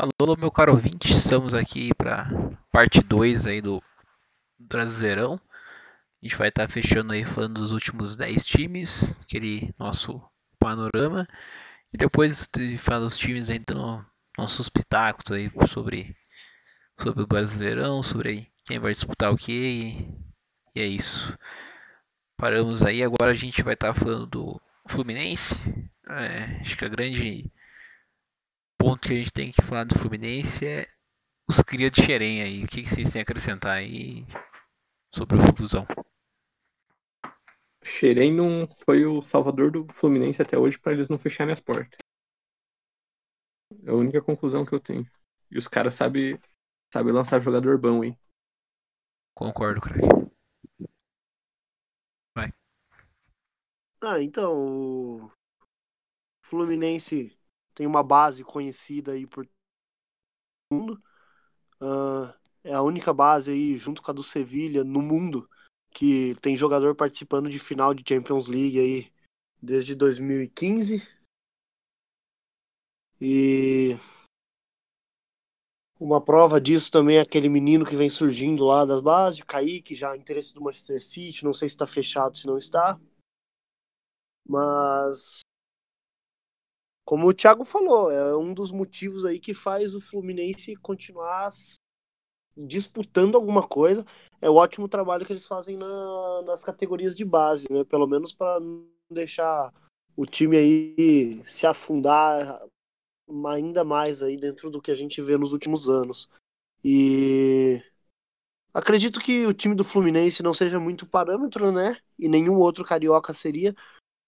Alô, meu caro ouvinte, estamos aqui para parte 2 aí do Brasileirão. A gente vai estar tá fechando aí falando dos últimos 10 times, aquele nosso panorama. E depois de falar dos times aí, dando nossos pitacos aí sobre, sobre o Brasileirão, sobre quem vai disputar o que. E, e é isso. Paramos aí, agora a gente vai estar tá falando do Fluminense. É, acho que a grande ponto que a gente tem que falar do Fluminense é os cria de Xerém aí. O que, vocês têm a acrescentar aí sobre o Flusão? Xerém não foi o salvador do Fluminense até hoje para eles não fecharem as portas. É a única conclusão que eu tenho. E os caras sabem sabe lançar jogador bom, hein? Concordo, Craig. Vai. Ah, então, o Fluminense tem uma base conhecida aí por mundo. Uh, é a única base aí, junto com a do Sevilha, no mundo, que tem jogador participando de final de Champions League aí desde 2015. E uma prova disso também é aquele menino que vem surgindo lá das bases, o Kaique, já interesse do Manchester City, não sei se está fechado, se não está. Mas como o Thiago falou, é um dos motivos aí que faz o Fluminense continuar disputando alguma coisa. É o ótimo trabalho que eles fazem na, nas categorias de base, né? Pelo menos para não deixar o time aí se afundar ainda mais aí dentro do que a gente vê nos últimos anos. E acredito que o time do Fluminense não seja muito parâmetro, né? E nenhum outro carioca seria,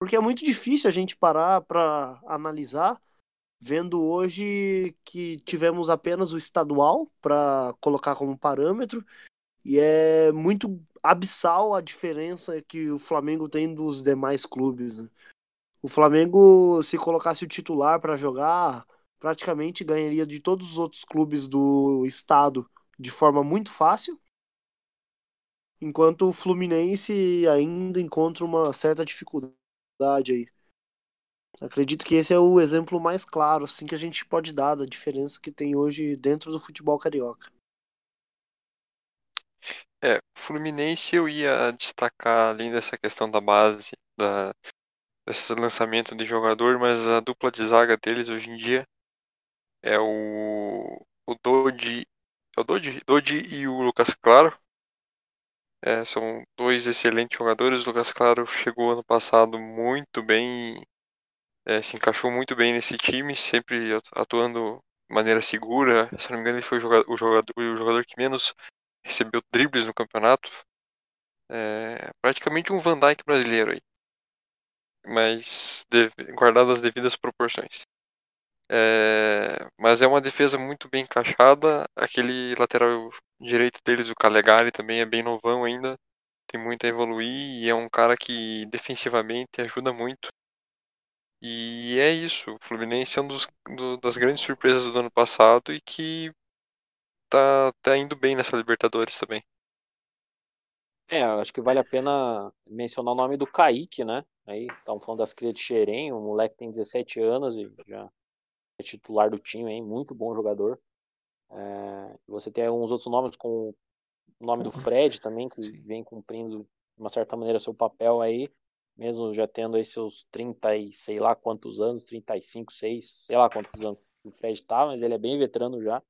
porque é muito difícil a gente parar para analisar, vendo hoje que tivemos apenas o estadual para colocar como parâmetro, e é muito abissal a diferença que o Flamengo tem dos demais clubes. Né? O Flamengo, se colocasse o titular para jogar, praticamente ganharia de todos os outros clubes do estado de forma muito fácil enquanto o Fluminense ainda encontra uma certa dificuldade aí. Acredito que esse é o exemplo mais claro assim que a gente pode dar da diferença que tem hoje dentro do futebol carioca. É, Fluminense eu ia destacar além dessa questão da base, da desse lançamento de jogador, mas a dupla de zaga deles hoje em dia é o o Dodi, é o Dodi, Dodi e o Lucas Claro, é, são dois excelentes jogadores. O Lucas Claro chegou ano passado muito bem, é, se encaixou muito bem nesse time, sempre atuando de maneira segura. Se não me engano, ele foi o jogador, o jogador, o jogador que menos recebeu dribles no campeonato. É, praticamente um Van Dijk brasileiro aí, mas guardado as devidas proporções. É, mas é uma defesa muito bem encaixada. Aquele lateral direito deles, o Calegari, também é bem novão ainda. Tem muito a evoluir e é um cara que defensivamente ajuda muito. E é isso. O Fluminense é um dos, do, das grandes surpresas do ano passado e que tá, tá indo bem nessa Libertadores também. É, acho que vale a pena mencionar o nome do Kaique, né? Aí, estamos falando das crias de Xerém, o moleque tem 17 anos e já é titular do time, hein? muito bom jogador. É, você tem alguns outros nomes, como o nome do Fred também, que Sim. vem cumprindo, de uma certa maneira, seu papel aí, mesmo já tendo aí seus 30 e sei lá quantos anos, 35, 6, sei lá quantos anos o Fred tá, mas ele é bem veterano já.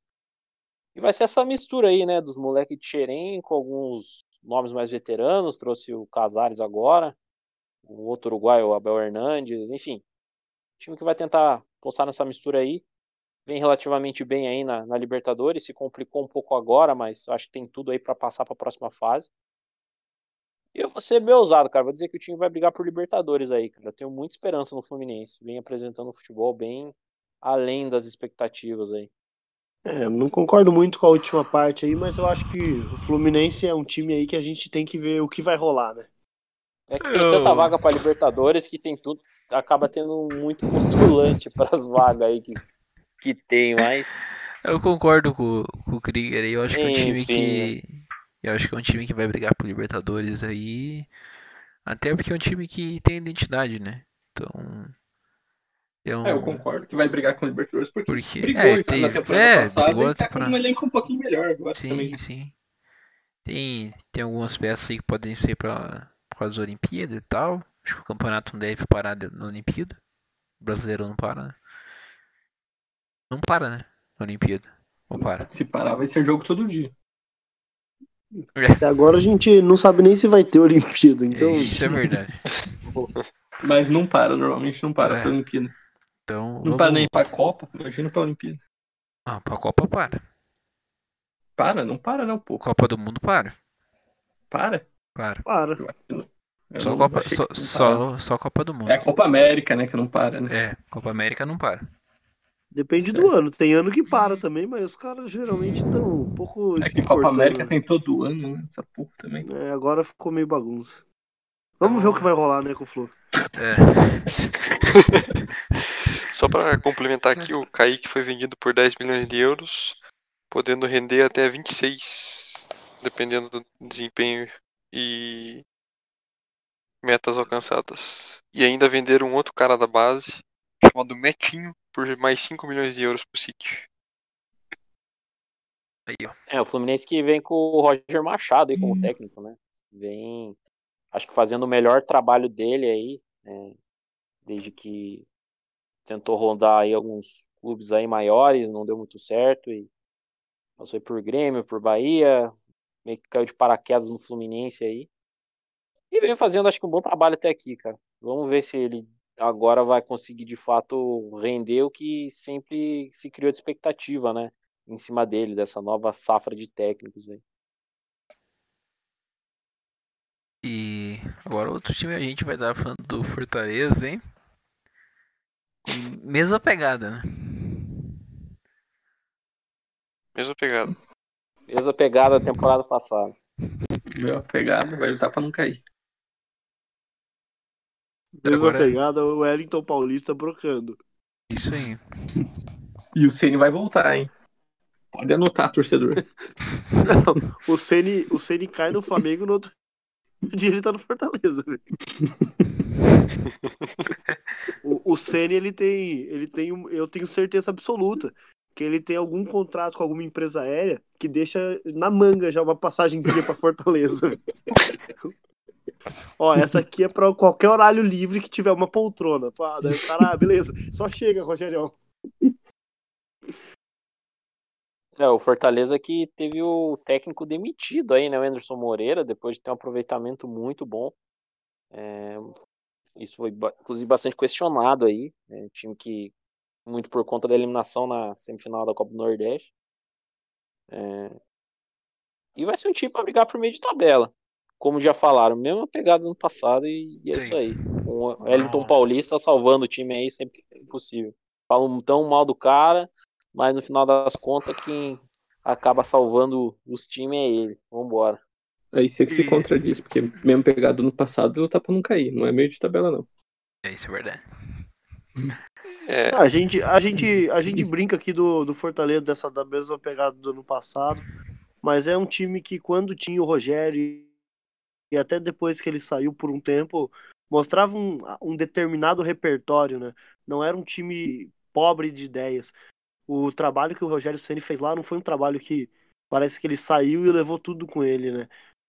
E vai ser essa mistura aí, né, dos moleques de Xerém com alguns nomes mais veteranos, trouxe o Casares agora, o outro uruguaio, o Abel Hernandes, enfim. Time que vai tentar postar nessa mistura aí. Vem relativamente bem aí na, na Libertadores, se complicou um pouco agora, mas acho que tem tudo aí para passar para a próxima fase. E eu vou ser bem ousado, cara. Vou dizer que o time vai brigar por Libertadores aí, cara. Eu tenho muita esperança no Fluminense. Vem apresentando um futebol bem além das expectativas aí. É, não concordo muito com a última parte aí, mas eu acho que o Fluminense é um time aí que a gente tem que ver o que vai rolar, né? É que tem tanta vaga para Libertadores que tem tudo, acaba tendo muito postulante para as vagas aí que, que tem, mas. Eu concordo com, com o Krieger aí. Eu acho que é um time que. Né? Eu acho que é um time que vai brigar por Libertadores aí. Até porque é um time que tem identidade, né? Então. Então, É, eu concordo que vai brigar com o Libertadores porque, Porque- brigou é, teve- na temporada é, passada brigou e tá com temporada. um elenco um pouquinho melhor agora também. Sim, sim. Tem, tem algumas peças aí que podem ser para as Olimpíadas e tal. Acho que o campeonato não deve parar de- na Olimpíada. O brasileiro não para, né? Não para, né? Na Olimpíada. Ou para? Se parar, vai ser jogo todo dia. Até agora a gente não sabe nem se vai ter Olimpíada, então. Isso é verdade. Mas não para, normalmente não para É. pra Olimpíada. Então, Não vamos... para nem pra Copa, imagina pra Olimpíada. Ah, pra Copa para. Para, não para não, pô. Copa do Mundo para. Para. Para. Para. Eu acho que não- eu Só não Copa, só, só, só Copa do Mundo. É a Copa América, né, que não para, né? É, Copa América não para. Depende do Certo. ano. Tem ano que para também, mas os caras geralmente estão um pouco. É que Copa América né? tem todo ano, né? Essa porra também. É, agora ficou meio bagunça. Vamos ver o que vai rolar, né, com o Flu. É, Só para complementar aqui, o Kaique foi vendido por 10 milhões de euros, podendo render até 26, dependendo do desempenho e metas alcançadas. E ainda venderam um outro cara da base, chamado Metinho, por mais 5 milhões de euros pro City. aí, ó. É, o Fluminense que vem com o Roger Machado aí como Hum. técnico, né? Vem, acho que fazendo o melhor trabalho dele aí, né? desde que tentou rondar aí alguns clubes aí maiores, não deu muito certo e passou aí por Grêmio, por Bahia, meio que caiu de paraquedas no Fluminense aí. E vem fazendo, acho que um bom trabalho até aqui, cara. Vamos ver se ele agora vai conseguir de fato render o que sempre se criou de expectativa, né? Em cima dele, dessa nova safra de técnicos aí. E agora outro time a gente vai dar falando do Fortaleza, hein? Mesma pegada, né? Mesma pegada. Mesma pegada da temporada passada. Meu a pegada, vai lutar pra não cair. Mesma Agora- pegada, o Wellington Paulista brocando. Isso aí. E o Ceni vai voltar, hein? Pode anotar, torcedor. O Ceni, o Ceni cai no Flamengo no outro dia ele tá no Fortaleza. velho. o, o Ceni, ele tem, ele tem, um- eu tenho certeza absoluta que ele tem algum contrato com alguma empresa aérea que deixa na manga já uma passagenzinha pra Fortaleza. Ó, essa aqui é pra qualquer horário livre que tiver uma poltrona. Pá, o cara, ah, beleza, só chega, Rogerião. É, o Fortaleza que teve o técnico demitido aí, né? O Anderson Moreira, depois de ter um aproveitamento muito bom. É, isso foi, inclusive, bastante questionado aí. né, time que, muito por conta da eliminação na semifinal da Copa do Nordeste. É, e vai ser um time para brigar por meio de tabela. Como já falaram, mesma pegada do ano passado e, e é Sim. isso aí. O Wellington Não. Paulista salvando o time aí sempre que possível. Falam tão mal do cara, mas no final das contas, quem acaba salvando os times é ele. Vambora. Aí você que se contradiz, porque mesmo pegado no passado, ele lutar pra não cair. Não é meio de tabela, não. É isso, é verdade. É, A gente, a gente, a gente brinca aqui do, do Fortaleza dessa da mesma pegada do ano passado, mas é um time que quando tinha o Rogério e- até depois que ele saiu por um tempo, mostrava um, um determinado repertório, né? Não era um time pobre de ideias. O trabalho que o Rogério Ceni fez lá não foi um trabalho que parece que ele saiu e levou tudo com ele, né?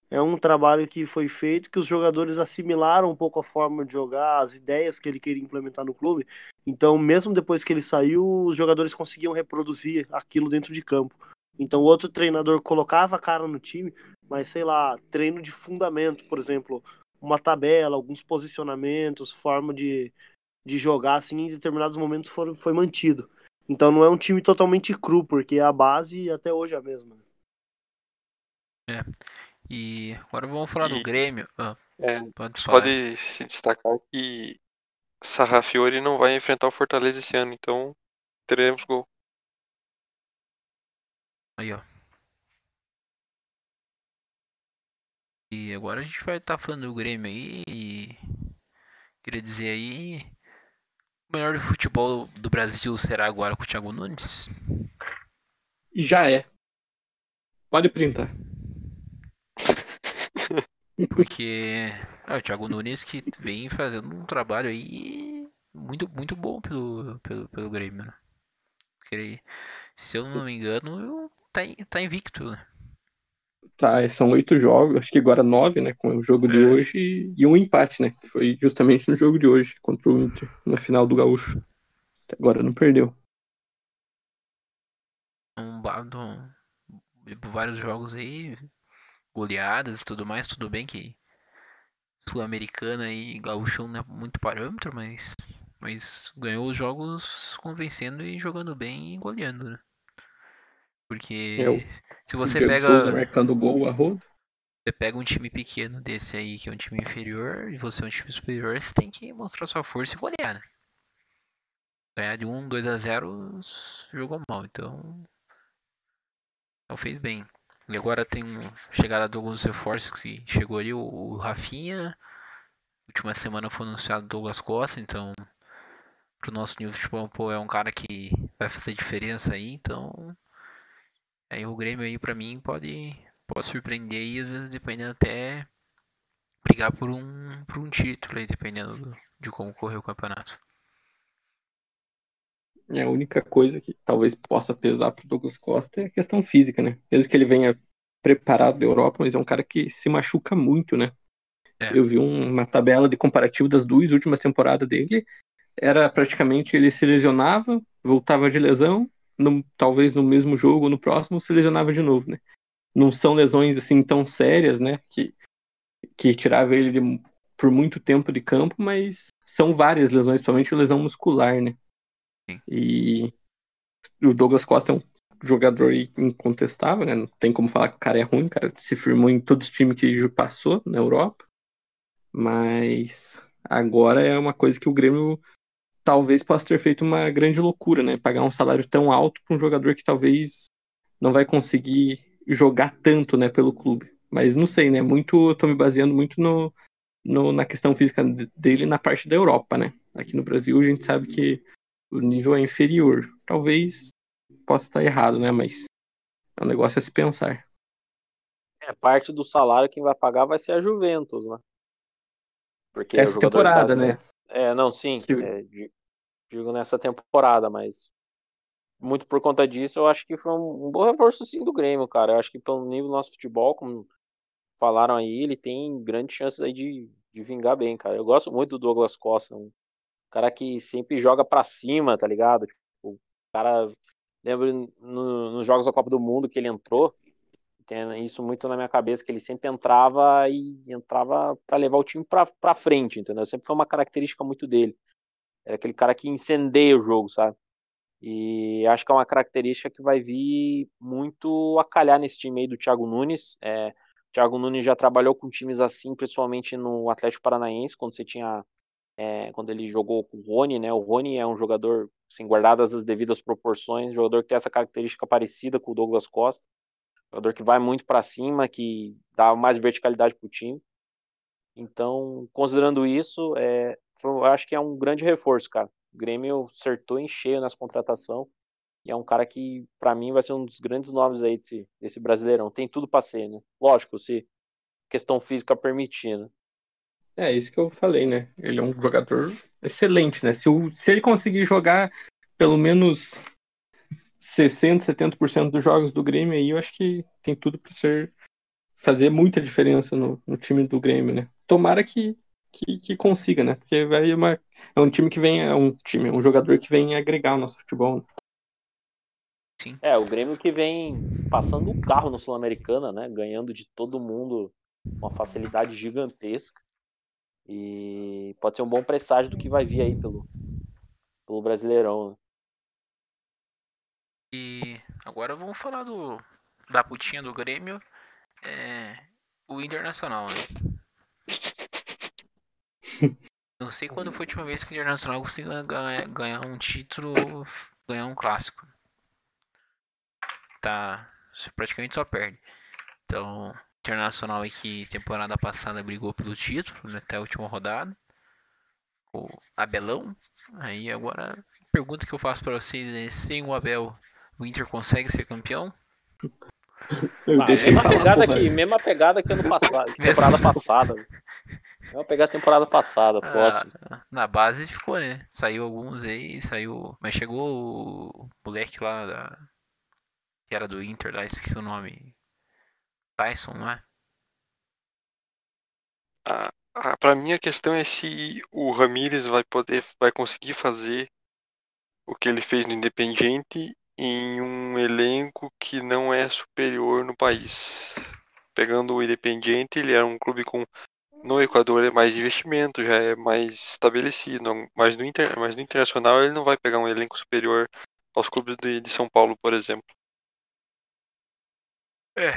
É um trabalho que foi feito que os jogadores assimilaram um pouco a forma de jogar, as ideias que ele queria implementar no clube. Então, mesmo depois que ele saiu, os jogadores conseguiam reproduzir aquilo dentro de campo. Então, outro treinador colocava a cara no time, mas sei lá, treino de fundamento, por exemplo, uma tabela, alguns posicionamentos, forma de, de jogar, assim, em determinados momentos foram, foi mantido. Então, não é um time totalmente cru, porque a base até hoje é a mesma. E agora vamos falar do E- Grêmio. Ah, é, pode falar. pode se destacar que Sarrafiori não vai enfrentar o Fortaleza esse ano, então teremos gol. Aí, ó. E agora a gente vai estar falando do Grêmio aí. E... Queria dizer aí. O melhor futebol do Brasil será agora com o Thiago Nunes? Já é. Pode printar. Porque é o Thiago Nunes que vem fazendo um trabalho aí muito, muito bom pelo, pelo, pelo Grêmio. Né? Se eu não me engano, tá, tá invicto, né? Tá, são oito jogos, acho que agora nove, né? Com o jogo de É. hoje e um empate, né? Que foi justamente no jogo de hoje, contra o Inter, na final do Gaúcho. Até agora não perdeu. Um, um- vários jogos aí, goleadas e tudo mais, tudo bem que Sul-Americana e Gaúcho não é muito parâmetro, mas, mas ganhou os jogos convencendo e jogando bem e goleando, né? Porque o se você Diego pega, Souza marcando gol a rodo. você pega um time pequeno desse aí, que é um time inferior, e você é um time superior, você tem que mostrar sua força e golear, né? Ganhar de 1, 2 a 0 jogou mal, então. Então fez bem. E agora tem chegada de alguns reforços que chegou ali, o, o Rafinha. Última semana foi anunciado o Douglas Costa, então pro nosso nível de futebol pô, é um cara que vai fazer diferença aí, então. Aí o Grêmio aí pra mim pode, pode surpreender e às vezes dependendo até brigar por um, por um título aí, dependendo do- de como correr o campeonato. É a única coisa que talvez possa pesar pro Douglas Costa é a questão física, né? Mesmo que ele venha preparado da Europa, mas é um cara que se machuca muito, né? É. Eu vi um- uma tabela de comparativo das duas últimas temporadas dele. Era praticamente ele se lesionava, voltava de lesão, no- talvez no mesmo jogo ou no próximo se lesionava de novo, né? Não são lesões assim tão sérias, né? Que, que tirava ele de- por muito tempo de campo, mas são várias lesões, principalmente lesão muscular, né? Sim. E o Douglas Costa é um jogador incontestável, né? Não tem como falar que o cara é ruim, o cara se firmou em todos os times que passou na Europa. Mas agora é uma coisa que o Grêmio talvez possa ter feito uma grande loucura, né? Pagar um salário tão alto para um jogador que talvez não vai conseguir jogar tanto, né, pelo clube. Mas não sei, né? Muito, eu tô me baseando muito no, no- na questão física de- dele na parte da Europa, né? Aqui no Brasil a gente sabe que o nível é inferior. Talvez possa estar errado, né? Mas é um negócio a se pensar. É, parte do salário quem vai pagar vai ser a Juventus, né? Porque Essa jogador temporada, tá- né? É, não, sim. Que- é, di- digo nessa temporada, mas muito por conta disso, eu acho que foi um, um bom reforço sim do Grêmio, cara. Eu acho que pelo nível do nosso futebol, como falaram aí, ele tem grandes chances aí de, de vingar bem, cara. Eu gosto muito do Douglas Costa, um cara que sempre joga pra cima, tá ligado? Tipo, o cara, lembro no- nos Jogos da Copa do Mundo que ele entrou, isso muito na minha cabeça, que ele sempre entrava e entrava pra levar o time pra frente, entendeu? Sempre foi uma característica muito dele. Era aquele cara que incendeia o jogo, sabe? E acho que é uma característica que vai vir muito a calhar nesse time aí do Thiago Nunes. É, o Thiago Nunes já trabalhou com times assim, principalmente no Atlético Paranaense, quando você tinha. é, quando ele jogou com o Rony, né? O Rony é um jogador, sem guardadas as devidas proporções, jogador que tem essa característica parecida com o Douglas Costa. Jogador que vai muito para cima, que dá mais verticalidade pro time. Então, considerando isso, é, eu acho que é um grande reforço, cara. O Grêmio acertou em cheio nessa contratação. E é um cara que, pra mim, vai ser um dos grandes nomes aí desse, desse brasileirão. Tem tudo pra ser, né? Lógico, se questão física permitir, né? É isso que eu falei, né? Ele é um jogador excelente, né? Se, o- se ele conseguir jogar pelo menos 60, 70% dos jogos do Grêmio aí, eu acho que tem tudo para ser fazer muita diferença no, no time do Grêmio, né? Tomara que, que, que consiga, né? Porque vai uma, é um time que vem, é um time, é um jogador que vem agregar o nosso futebol. né? É, o Grêmio que vem passando o carro no Sul-Americana, né? Ganhando de todo mundo uma facilidade gigantesca. E pode ser um bom presságio do que vai vir aí pelo, pelo Brasileirão. né? E agora vamos falar do da putinha do Grêmio, é, o Internacional, né? Não sei quando foi a última vez que o Internacional conseguiu ganhar, um título, ganhar um clássico. Tá, praticamente só perde. Então, Internacional que temporada passada brigou pelo título, né, até a última rodada. O Abelão. Aí agora, pergunta que eu faço pra vocês é, sem o Abel, o Inter consegue ser campeão? Eu Ah, deixei mesma falar, pegada porra. que, mesma pegada que ano passado, que temporada passada. Mesma pegada temporada passada, posso. Ah, na base ficou, né? Saiu alguns aí, saiu. Mas chegou o moleque lá da. Que era do Inter lá, esqueci o nome. Tyson, não é? Ah, ah, para mim a questão é se o Ramires vai poder, vai conseguir fazer o que ele fez no Independiente em um elenco que não é superior no país. Pegando o Independiente, ele era um clube com no Equador é mais investimento, já é mais estabelecido, mas no, inter, mas no internacional ele não vai pegar um elenco superior aos clubes de, de São Paulo, por exemplo. É,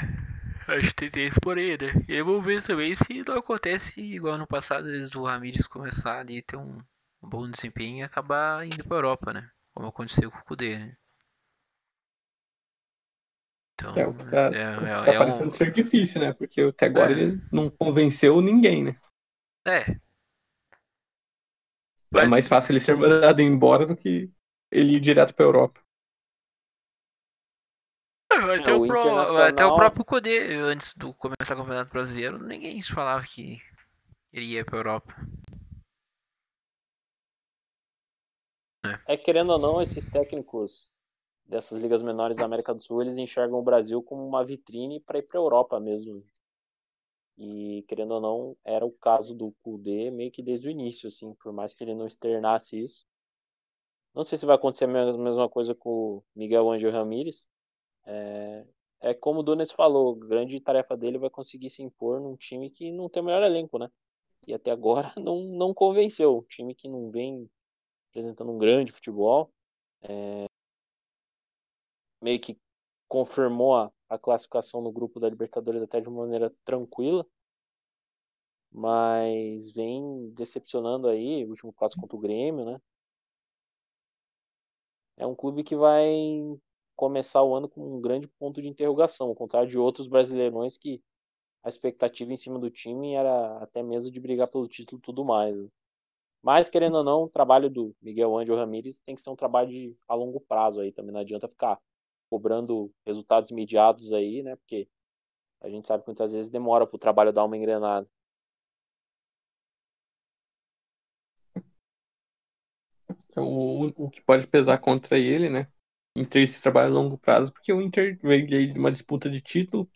acho que tem isso por aí, né? E vamos ver também se não acontece igual no passado, eles do Ramires começar ali ter um, bom desempenho e acabar indo pra Europa, né? Como aconteceu com o Kudê, né? Então, é o que tá, é, o que tá é, parecendo um... ser difícil, né? Porque até agora é. ele não convenceu ninguém, né? É. É mais fácil ele ser mandado embora do que ele ir direto pra Europa. Vai ter, o, Internacional... até o próprio Codê, antes do começar o Campeonato Brasileiro, ninguém falava que ele ia pra Europa. É. é querendo ou não, esses técnicos dessas ligas menores da América do Sul, eles enxergam o Brasil como uma vitrine para ir para a Europa mesmo. E querendo ou não, era o caso do Kudê meio que desde o início, assim, por mais que ele não externasse isso. Não sei se vai acontecer a mesma coisa com o Miguel Angel Ramírez. É, é como o Donis falou, grande tarefa dele vai conseguir se impor num time que não tem o melhor elenco, né? E até agora não, não convenceu. Um time que não vem apresentando um grande futebol. É, meio que confirmou a, a classificação no grupo da Libertadores até de uma maneira tranquila, mas vem decepcionando aí, último clássico contra o Grêmio, né? É um clube que vai começar o ano com um grande ponto de interrogação, ao contrário de outros brasileirões que a expectativa em cima do time era até mesmo de brigar pelo título e tudo mais. Né? Mas, querendo ou não, o trabalho do Miguel Angel Ramírez tem que ser um trabalho de, a longo prazo aí, também não adianta ficar cobrando resultados imediatos aí, né? Porque a gente sabe que muitas vezes demora para o trabalho dar uma engrenada. O, o que pode pesar contra ele, né? Ter esse trabalho a longo prazo, porque o Inter veio de uma disputa de título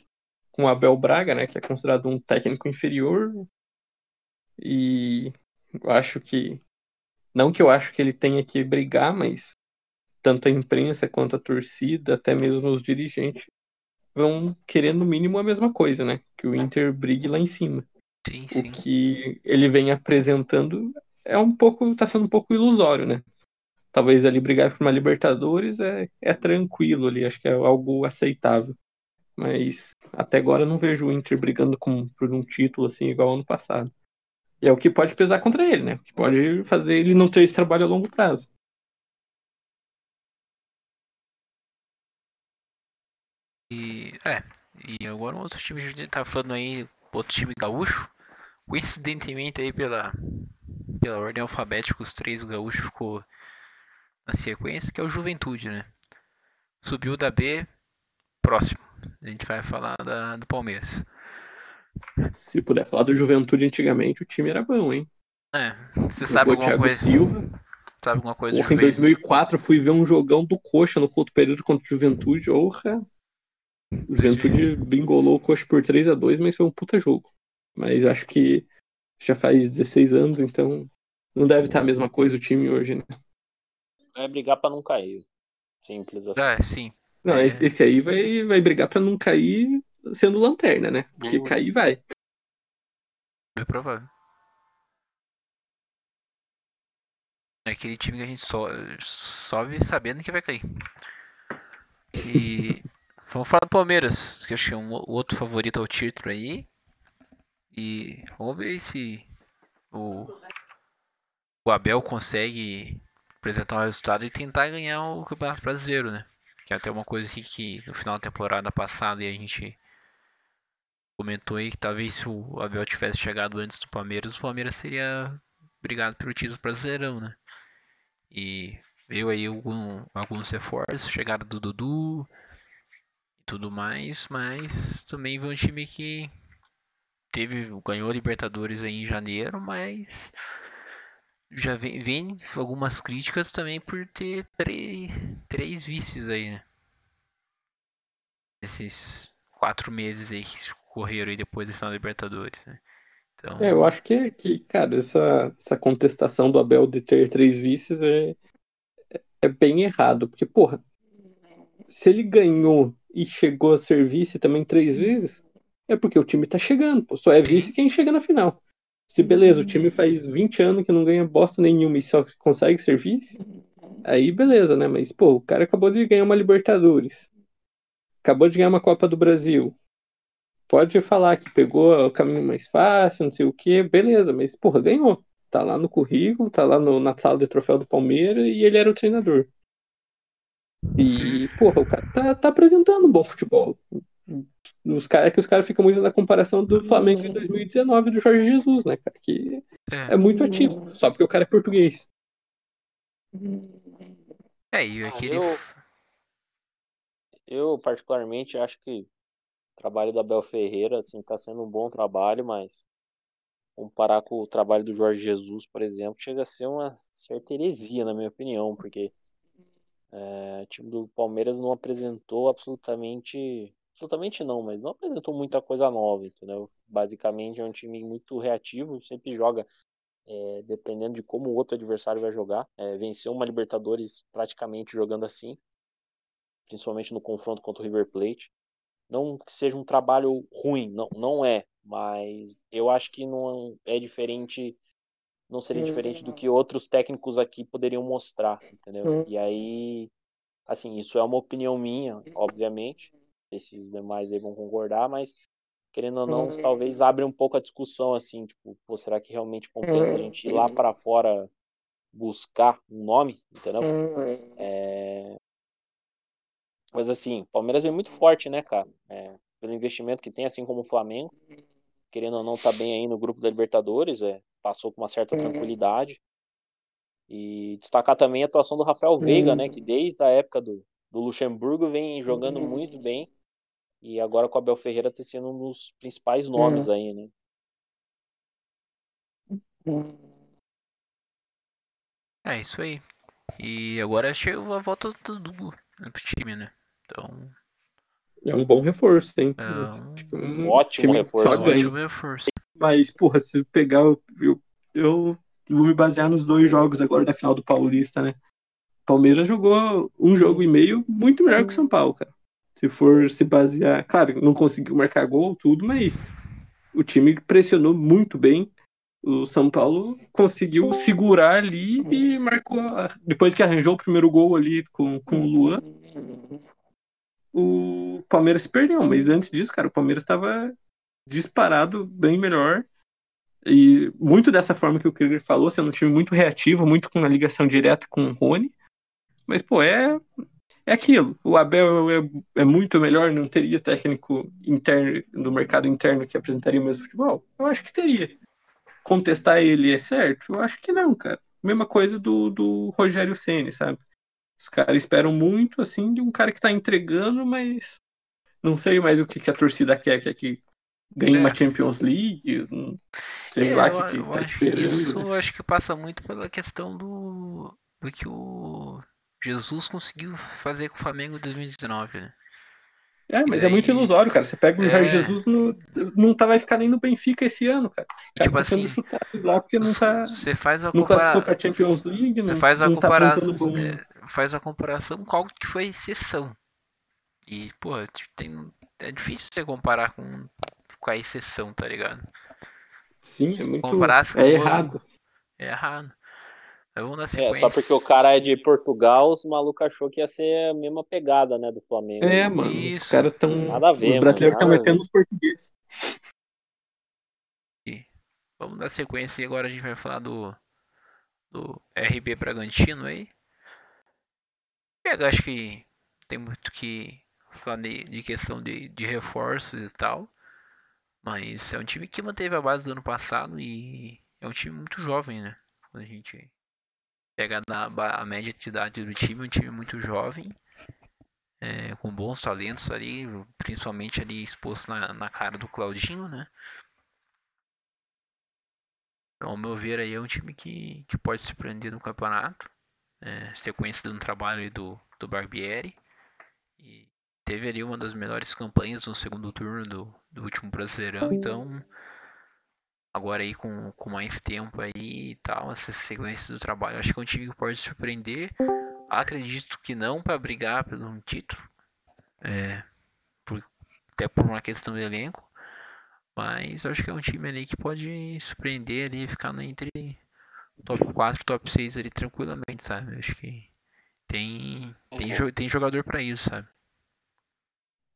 com o Abel Braga, né? Que é considerado um técnico inferior. E eu acho que. Não que eu acho que ele tenha que brigar, mas tanto a imprensa quanto a torcida, até mesmo os dirigentes, vão querer no mínimo a mesma coisa, né? Que o Inter brigue lá em cima. Sim, sim. O que ele vem apresentando é um pouco, tá sendo um pouco ilusório, né? Talvez ali brigar por uma Libertadores é, é tranquilo ali, acho que é algo aceitável. Mas até agora eu não vejo o Inter brigando com, por um título assim igual ano passado. E é o que pode pesar contra ele, né? O que pode fazer ele não ter esse trabalho a longo prazo. E é, e agora um outro time a gente tá falando aí, outro time gaúcho, coincidentemente aí pela, pela ordem alfabética, os três gaúchos ficou na sequência, que é o Juventude, né? Subiu da B, próximo. A gente vai falar da, do Palmeiras. Se puder falar do Juventude antigamente, o time era bom, hein? É, você sabe alguma Thiago coisa? Silva. Sabe alguma coisa? Porra, em 2004 fui ver um jogão do Coxa no Couto Período contra o Juventude. Orra, o Juventude bingolou o Coxa por 3 a 2 mas foi um puta jogo. Mas acho que já faz 16 anos, então não deve estar a mesma coisa o time hoje, né? É brigar para não cair. Simples assim. É, sim. Não, é... esse aí vai, vai brigar para não cair sendo lanterna, né? Porque uhum. cair vai. É provável. É aquele time que a gente só sobe sabendo que vai cair. E Vamos falar do Palmeiras, que que é um outro favorito ao título aí. E vamos ver se o, o Abel consegue apresentar um resultado e tentar ganhar o Campeonato Brasileiro, né? Que é até uma coisa assim que no final da temporada passada a gente comentou aí que talvez se o Abel tivesse chegado antes do Palmeiras, o Palmeiras teria brigado pelo título brasileirão, né? E veio aí algum, alguns reforços, chegada do Dudu, tudo mais, mas também foi um time que teve ganhou Libertadores aí em janeiro, mas já vem, vem algumas críticas também por ter três, três vices aí, né? Esses quatro meses aí que correram aí depois da final da Libertadores, né? Então, É, eu acho que, que cara, essa, essa contestação do Abel de ter três vices é, é bem errado. Porque, porra, se ele ganhou e chegou a ser vice também três vezes, é porque o time tá chegando. Pô. Só é vice quem chega na final. Se beleza, o time faz 20 anos que não ganha bosta nenhuma e só consegue ser vice, aí beleza, né? Mas, pô, o cara acabou de ganhar uma Libertadores. Acabou de ganhar uma Copa do Brasil. Pode falar que pegou o caminho mais fácil, não sei o que, beleza, mas, porra, ganhou. Tá lá no currículo, tá lá no, na sala de troféu do Palmeiras e ele era o treinador. E, porra, o cara tá, tá apresentando um bom futebol. Os cara, é que os caras ficam muito na comparação do Flamengo em 2019 do Jorge Jesus, né, cara? Que é, é muito ativo, só porque o cara é português. é, e Ah, aquele. eu- Eu, particularmente, acho que o trabalho do Abel Ferreira, assim, tá sendo um bom trabalho, mas comparar com o trabalho do Jorge Jesus, por exemplo, chega a ser uma certa heresia, na minha opinião, porque é, o time do Palmeiras não apresentou absolutamente, absolutamente não, mas não apresentou muita coisa nova, entendeu? Basicamente é um time muito reativo, sempre joga é, dependendo de como o outro adversário vai jogar. É, venceu uma Libertadores praticamente jogando assim principalmente no confronto contra o River Plate. Não que seja um trabalho ruim, não, não é, mas eu acho que não é diferente, não seria diferente do que outros técnicos aqui poderiam mostrar, entendeu? E aí, assim, isso é uma opinião minha, obviamente, não sei se os demais aí vão concordar, mas querendo ou não, talvez abre um pouco a discussão, assim, tipo, pô, será que realmente compensa a gente ir lá para fora buscar um nome, entendeu? É, mas assim, o Palmeiras vem muito forte, né, cara? É, pelo investimento que tem, assim como o Flamengo. Querendo ou não, tá bem aí no grupo da Libertadores, é, passou com uma certa tranquilidade. E destacar também a atuação do Rafael Veiga, né? Que desde a época do, do Luxemburgo vem jogando muito bem. E agora com o Abel Ferreira tá sendo um dos principais nomes aí, né? É isso aí. E agora chegou a volta do Dudu né, pro time, né? Então, É um bom reforço, hein? é um Tipo, Um ótimo reforço, Só um ganha. ótimo reforço. Mas, porra, se pegar. Eu, eu, vou me basear nos dois jogos agora da final do Paulista, né? Palmeiras jogou um jogo e meio muito melhor que o São Paulo, cara. Se for se basear. Claro, não conseguiu marcar gol, tudo, mas o time pressionou muito bem. O São Paulo conseguiu segurar ali e marcou. Depois que arranjou o primeiro gol ali com, com o Luan, o Palmeiras se perdeu. Mas antes disso, cara, o Palmeiras estava disparado bem melhor. E muito dessa forma que o Krieger falou, sendo um time muito reativo, muito com a ligação direta com o Rony. Mas, pô, é, é aquilo. O Abel é, é muito melhor, não teria técnico interno do mercado interno que apresentaria o mesmo futebol? Eu acho que teria. Contestar ele é certo? Eu acho que não, cara. Mesma coisa do, do Rogério Ceni, sabe? Os caras esperam muito, assim, de um cara que tá entregando, mas não sei mais o que, que a torcida quer, que ganhe É. uma Champions League, não sei É, lá o que, que eu tá acho esperando. isso né? eu acho que passa muito pela questão do, do que o Jesus conseguiu fazer com o Flamengo em 2019, né? É, mas E é muito daí- ilusório, cara. Você pega o Jorge É. Jesus, no, não tá, vai ficar nem no Benfica esse ano, cara. Cara Tipo tá assim, lá porque não tá. Você faz a Não classificou compara... pra Champions League, Você faz a tá comparação, bom. é, faz a comparação com algo que foi exceção. E, pô, tem, é difícil você comparar com, com a exceção, tá ligado? Sim, é muito. comparar se É com- errado. É errado. É, sequência. só porque o cara é de Portugal, os malucos achou que ia ser a mesma pegada, né, do Flamengo. É, mano. Os Isso. caras tão. Nada a ver, Os brasileiros estão metendo os portugueses. Vamos dar sequência e agora a gente vai falar do, do RB Bragantino aí. Eu acho que tem muito que falar de, de questão de, de reforços e tal. Mas é um time que manteve a base do ano passado e é um time muito jovem, né? Quando a gente pega a média de idade do time, é um time muito jovem. é, com bons talentos ali, principalmente ali exposto na, na cara do Claudinho, né? Então, ao meu ver, aí é um time que, que pode surpreender no campeonato. É, sequência do trabalho do, do Barbieri. E teve ali uma das melhores campanhas no segundo turno do, do último Brasileirão. Então, agora aí com, com mais tempo aí e tal, essa sequência do trabalho, acho que é um time que pode surpreender. Acredito que não para brigar pelo um título. É, por, até por uma questão de elenco. Mas acho que é um time ali que pode surpreender ali, ficar entre top 4, top 6 ali tranquilamente, sabe? Acho que tem, tem, Uhum. tem jogador para isso, sabe?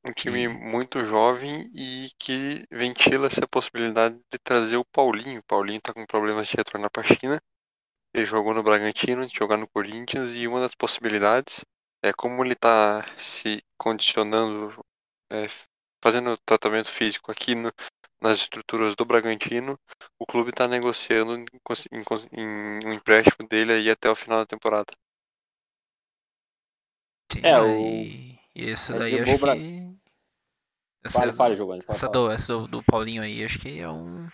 Um time Sim. muito jovem e que ventila essa possibilidade de trazer o Paulinho. O Paulinho tá com problemas de retornar para a China. Ele jogou no Bragantino, de jogar no Corinthians e uma das possibilidades é como ele tá se condicionando, é, fazendo tratamento físico aqui no- nas estruturas do Bragantino, o clube está negociando em, em em um empréstimo dele aí até o final da temporada. Sim, É, o- e Red daí acho Bra- que. Essa, Fale, fale, Giovanni. essa, do, essa do, do Paulinho aí, acho que é um.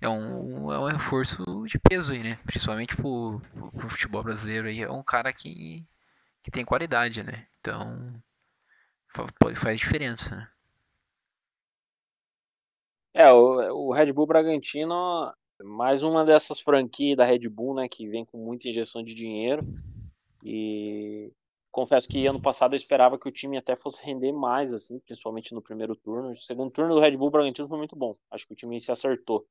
É um, é um reforço de peso aí, né? Principalmente pro, pro, futebol brasileiro aí. É um cara que, que tem qualidade, né? Então. pode- Faz diferença, né? É, o, o Red Bull Bragantino, mais uma dessas franquias da Red Bull, né, que vem com muita injeção de dinheiro. E confesso que ano passado eu esperava que o time até fosse render mais, assim, principalmente no primeiro turno. O segundo turno do Red Bull Bragantino foi muito bom. Acho que o time se acertou.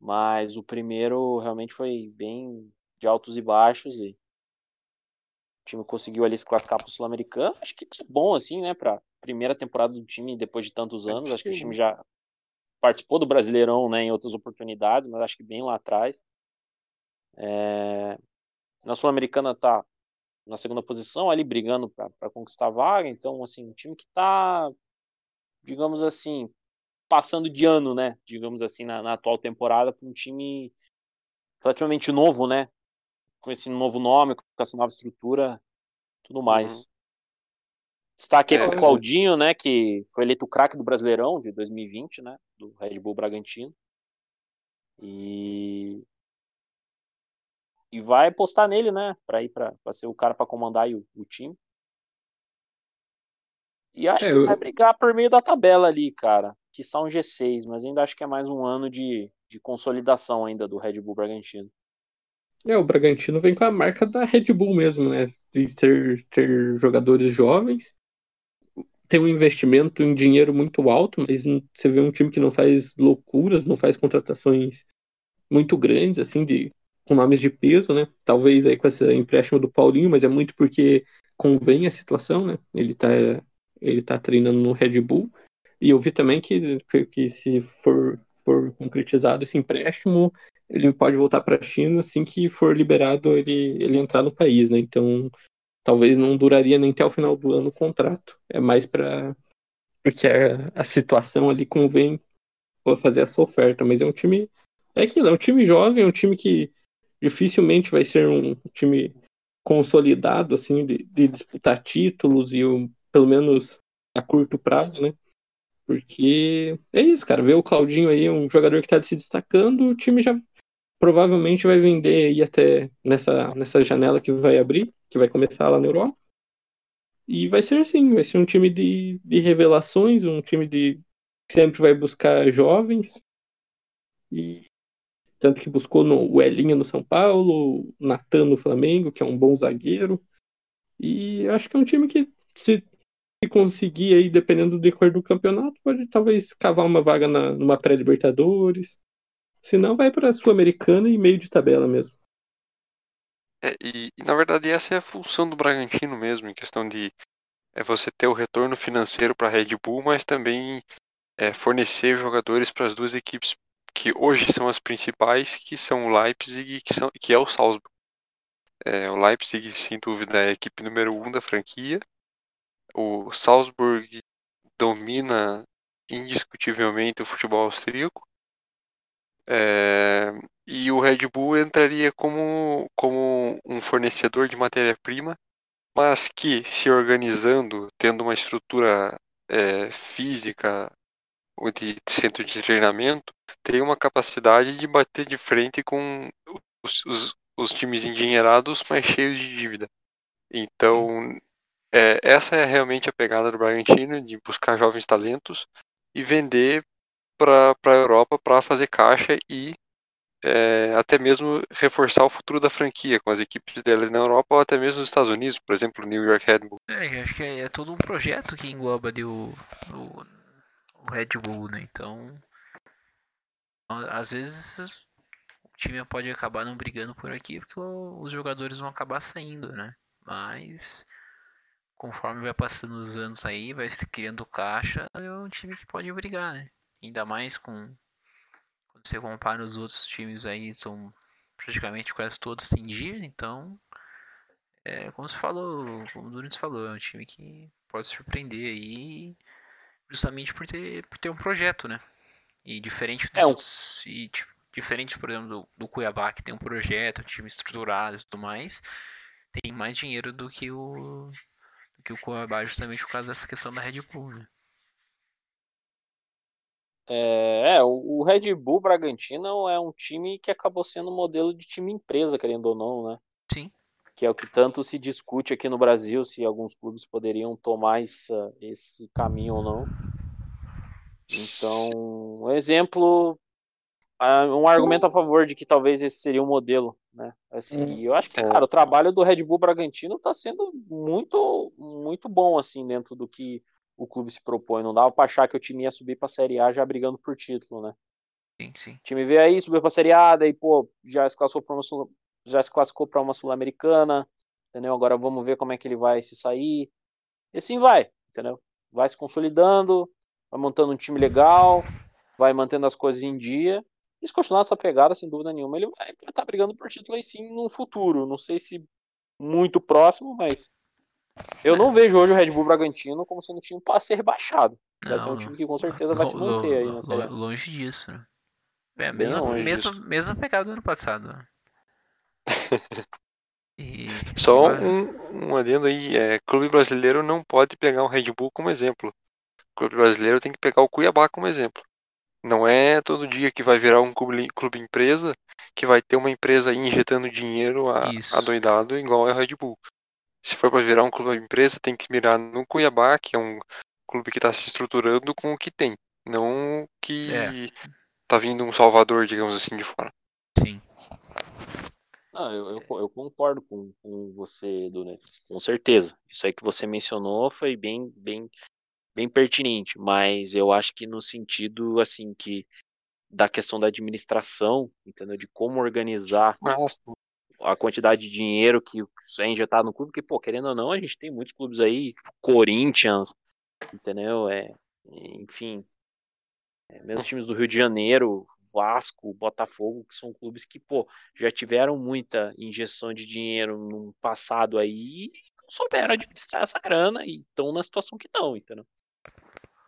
Mas o primeiro realmente foi bem de altos e baixos e o time conseguiu ali se classificar para o Sul-Americano. Acho que tá bom, assim, né, para primeira temporada do time depois de tantos anos. Acho que o time já participou do Brasileirão, né, em outras oportunidades, mas acho que bem lá atrás. É, Na Sul-Americana tá na segunda posição, ali brigando para conquistar a vaga. Então, assim, um time que tá, digamos assim, passando de ano, né? Digamos assim, na, na atual temporada, para um time relativamente novo, né? Com esse novo nome, com essa nova estrutura, tudo mais. Destaque aí É, pro Claudinho, né? Que foi eleito o craque do Brasileirão de 2020, né? Do Red Bull Bragantino. E e vai apostar nele, né? Para ir para ser o cara para comandar o, o, time. E acho É, que eu- vai brigar por meio da tabela ali, cara. Que são G6, mas ainda acho que é mais um ano de, de consolidação ainda do Red Bull Bragantino. É, o Bragantino vem com a marca da Red Bull mesmo, né? De ter, ter jogadores jovens, tem um investimento em dinheiro muito alto, mas você vê um time que não faz loucuras, não faz contratações muito grandes, assim, de, com nomes de peso, né? Talvez aí com esse empréstimo do Paulinho, mas é muito porque convém a situação, né? Ele tá, ele tá treinando no Red Bull. E eu vi também que, que, se for, for concretizado esse empréstimo, ele pode voltar para a China assim que for liberado ele, ele entrar no país, né? Então, talvez não duraria nem até o final do ano o contrato. É mais para porque a, a situação ali convém fazer essa oferta, mas é um time é aquilo, é um time jovem, é um time que dificilmente vai ser um time consolidado assim de, de disputar títulos e pelo menos a curto prazo, né? Porque é isso, cara. Ver o Claudinho aí, um jogador que está se destacando, o time já provavelmente vai vender aí até nessa, nessa janela que vai abrir, que vai começar lá na Europa. E vai ser assim, vai ser um time de, de revelações, um time de que sempre vai buscar jovens. E tanto que buscou no, o Elinha no São Paulo, o Natan no Flamengo, que é um bom zagueiro. E acho que é um time que, se, se conseguir aí, dependendo do decorrer do campeonato, pode talvez cavar uma vaga na, numa pré-Libertadores. Se não, vai para a Sul-Americana e meio de tabela mesmo. É, e, e, na verdade essa é a função do Bragantino mesmo, em questão de é você ter o retorno financeiro para a Red Bull, mas também é, fornecer jogadores para as duas equipes que hoje são as principais, que são o Leipzig e que, são, que é o Salzburg. É, o Leipzig, sem dúvida, é a equipe número um da franquia. O Salzburg domina indiscutivelmente o futebol austríaco. É, e o Red Bull entraria como, como um fornecedor de matéria-prima, mas que se organizando, tendo uma estrutura é, física de centro de treinamento tem uma capacidade de bater de frente com os, os, os times endinheirados, mas cheios de dívida. Então, é, essa é realmente a pegada do Bragantino, de buscar jovens talentos e vender para a Europa para fazer caixa e é, até mesmo reforçar o futuro da franquia com as equipes delas na Europa ou até mesmo nos Estados Unidos, por exemplo, New York Red Bull. É, acho que é, é, todo um projeto que engloba ali o, o, o Red Bull, né? Então, às vezes o time pode acabar não brigando por aqui porque os jogadores vão acabar saindo, né? Mas conforme vai passando os anos aí, vai se criando caixa, é um time que pode brigar, né? Ainda mais com quando você compara os outros times aí, são praticamente quase todos sem dívida, então é como se falou, como o Dunes falou, é um time que pode surpreender aí justamente por ter, por ter um projeto, né? E diferente dos é um... e, tipo, diferente, por exemplo, do, do Cuiabá, que tem um projeto, um time estruturado e tudo mais, tem mais dinheiro do que o do que o Cuiabá justamente por causa dessa questão da Red Bull, né? É, é, o Red Bull Bragantino é um time que acabou sendo modelo de time empresa, querendo ou não, né? Sim. Que é o que tanto se discute aqui no Brasil, se alguns clubes poderiam tomar essa, esse caminho ou não. Então, um exemplo, um argumento a favor de que talvez esse seria o um modelo, né? Assim, hum, eu acho que, é. cara, o trabalho do Red Bull Bragantino está sendo muito, muito bom, assim, dentro do que o clube se propõe. Não dava pra achar que o time ia subir pra Série A já brigando por título, né? Sim, sim. O time veio aí, subiu pra Série A, daí, pô, já se classificou pra uma, Sul... já se classificou pra uma Sul-Americana, entendeu? Agora vamos ver como é que ele vai se sair. E assim vai, entendeu? Vai se consolidando, vai montando um time legal, vai mantendo as coisas em dia. E se continuar essa pegada, sem dúvida nenhuma, ele vai estar tá brigando por título aí sim no futuro. Não sei se muito próximo, mas eu não vejo hoje o Red Bull Bragantino como sendo um time para ser rebaixado. Vai ser um time que com certeza vai se manter aí na série. Longe disso, né? É, mesma, longe mesma, disso. mesma pegada do ano passado. E... Só um, um adendo aí, é, clube brasileiro não pode pegar o Red Bull como exemplo. O clube brasileiro tem que pegar o Cuiabá como exemplo. Não é todo dia que vai virar um clube, clube empresa que vai ter uma empresa aí injetando dinheiro a, a doidado igual é o Red Bull se for para virar um clube empresa, tem que mirar no Cuiabá, que é um clube que está se estruturando com o que tem, não que é. tá vindo um Salvador, digamos assim, de fora. Sim. Ah, eu, eu, eu, concordo com, com você, Dunes, com certeza. Isso aí que você mencionou foi bem, bem, bem pertinente, mas eu acho que no sentido assim que da questão da administração, entendeu? De como organizar Nossa a quantidade de dinheiro que é injetado no clube, porque, pô, querendo ou não, a gente tem muitos clubes aí, Corinthians, entendeu? É, enfim, é, mesmo times do Rio de Janeiro, Vasco, Botafogo, que são clubes que, pô, já tiveram muita injeção de dinheiro no passado aí e não souberam administrar essa grana e estão na situação que estão, entendeu?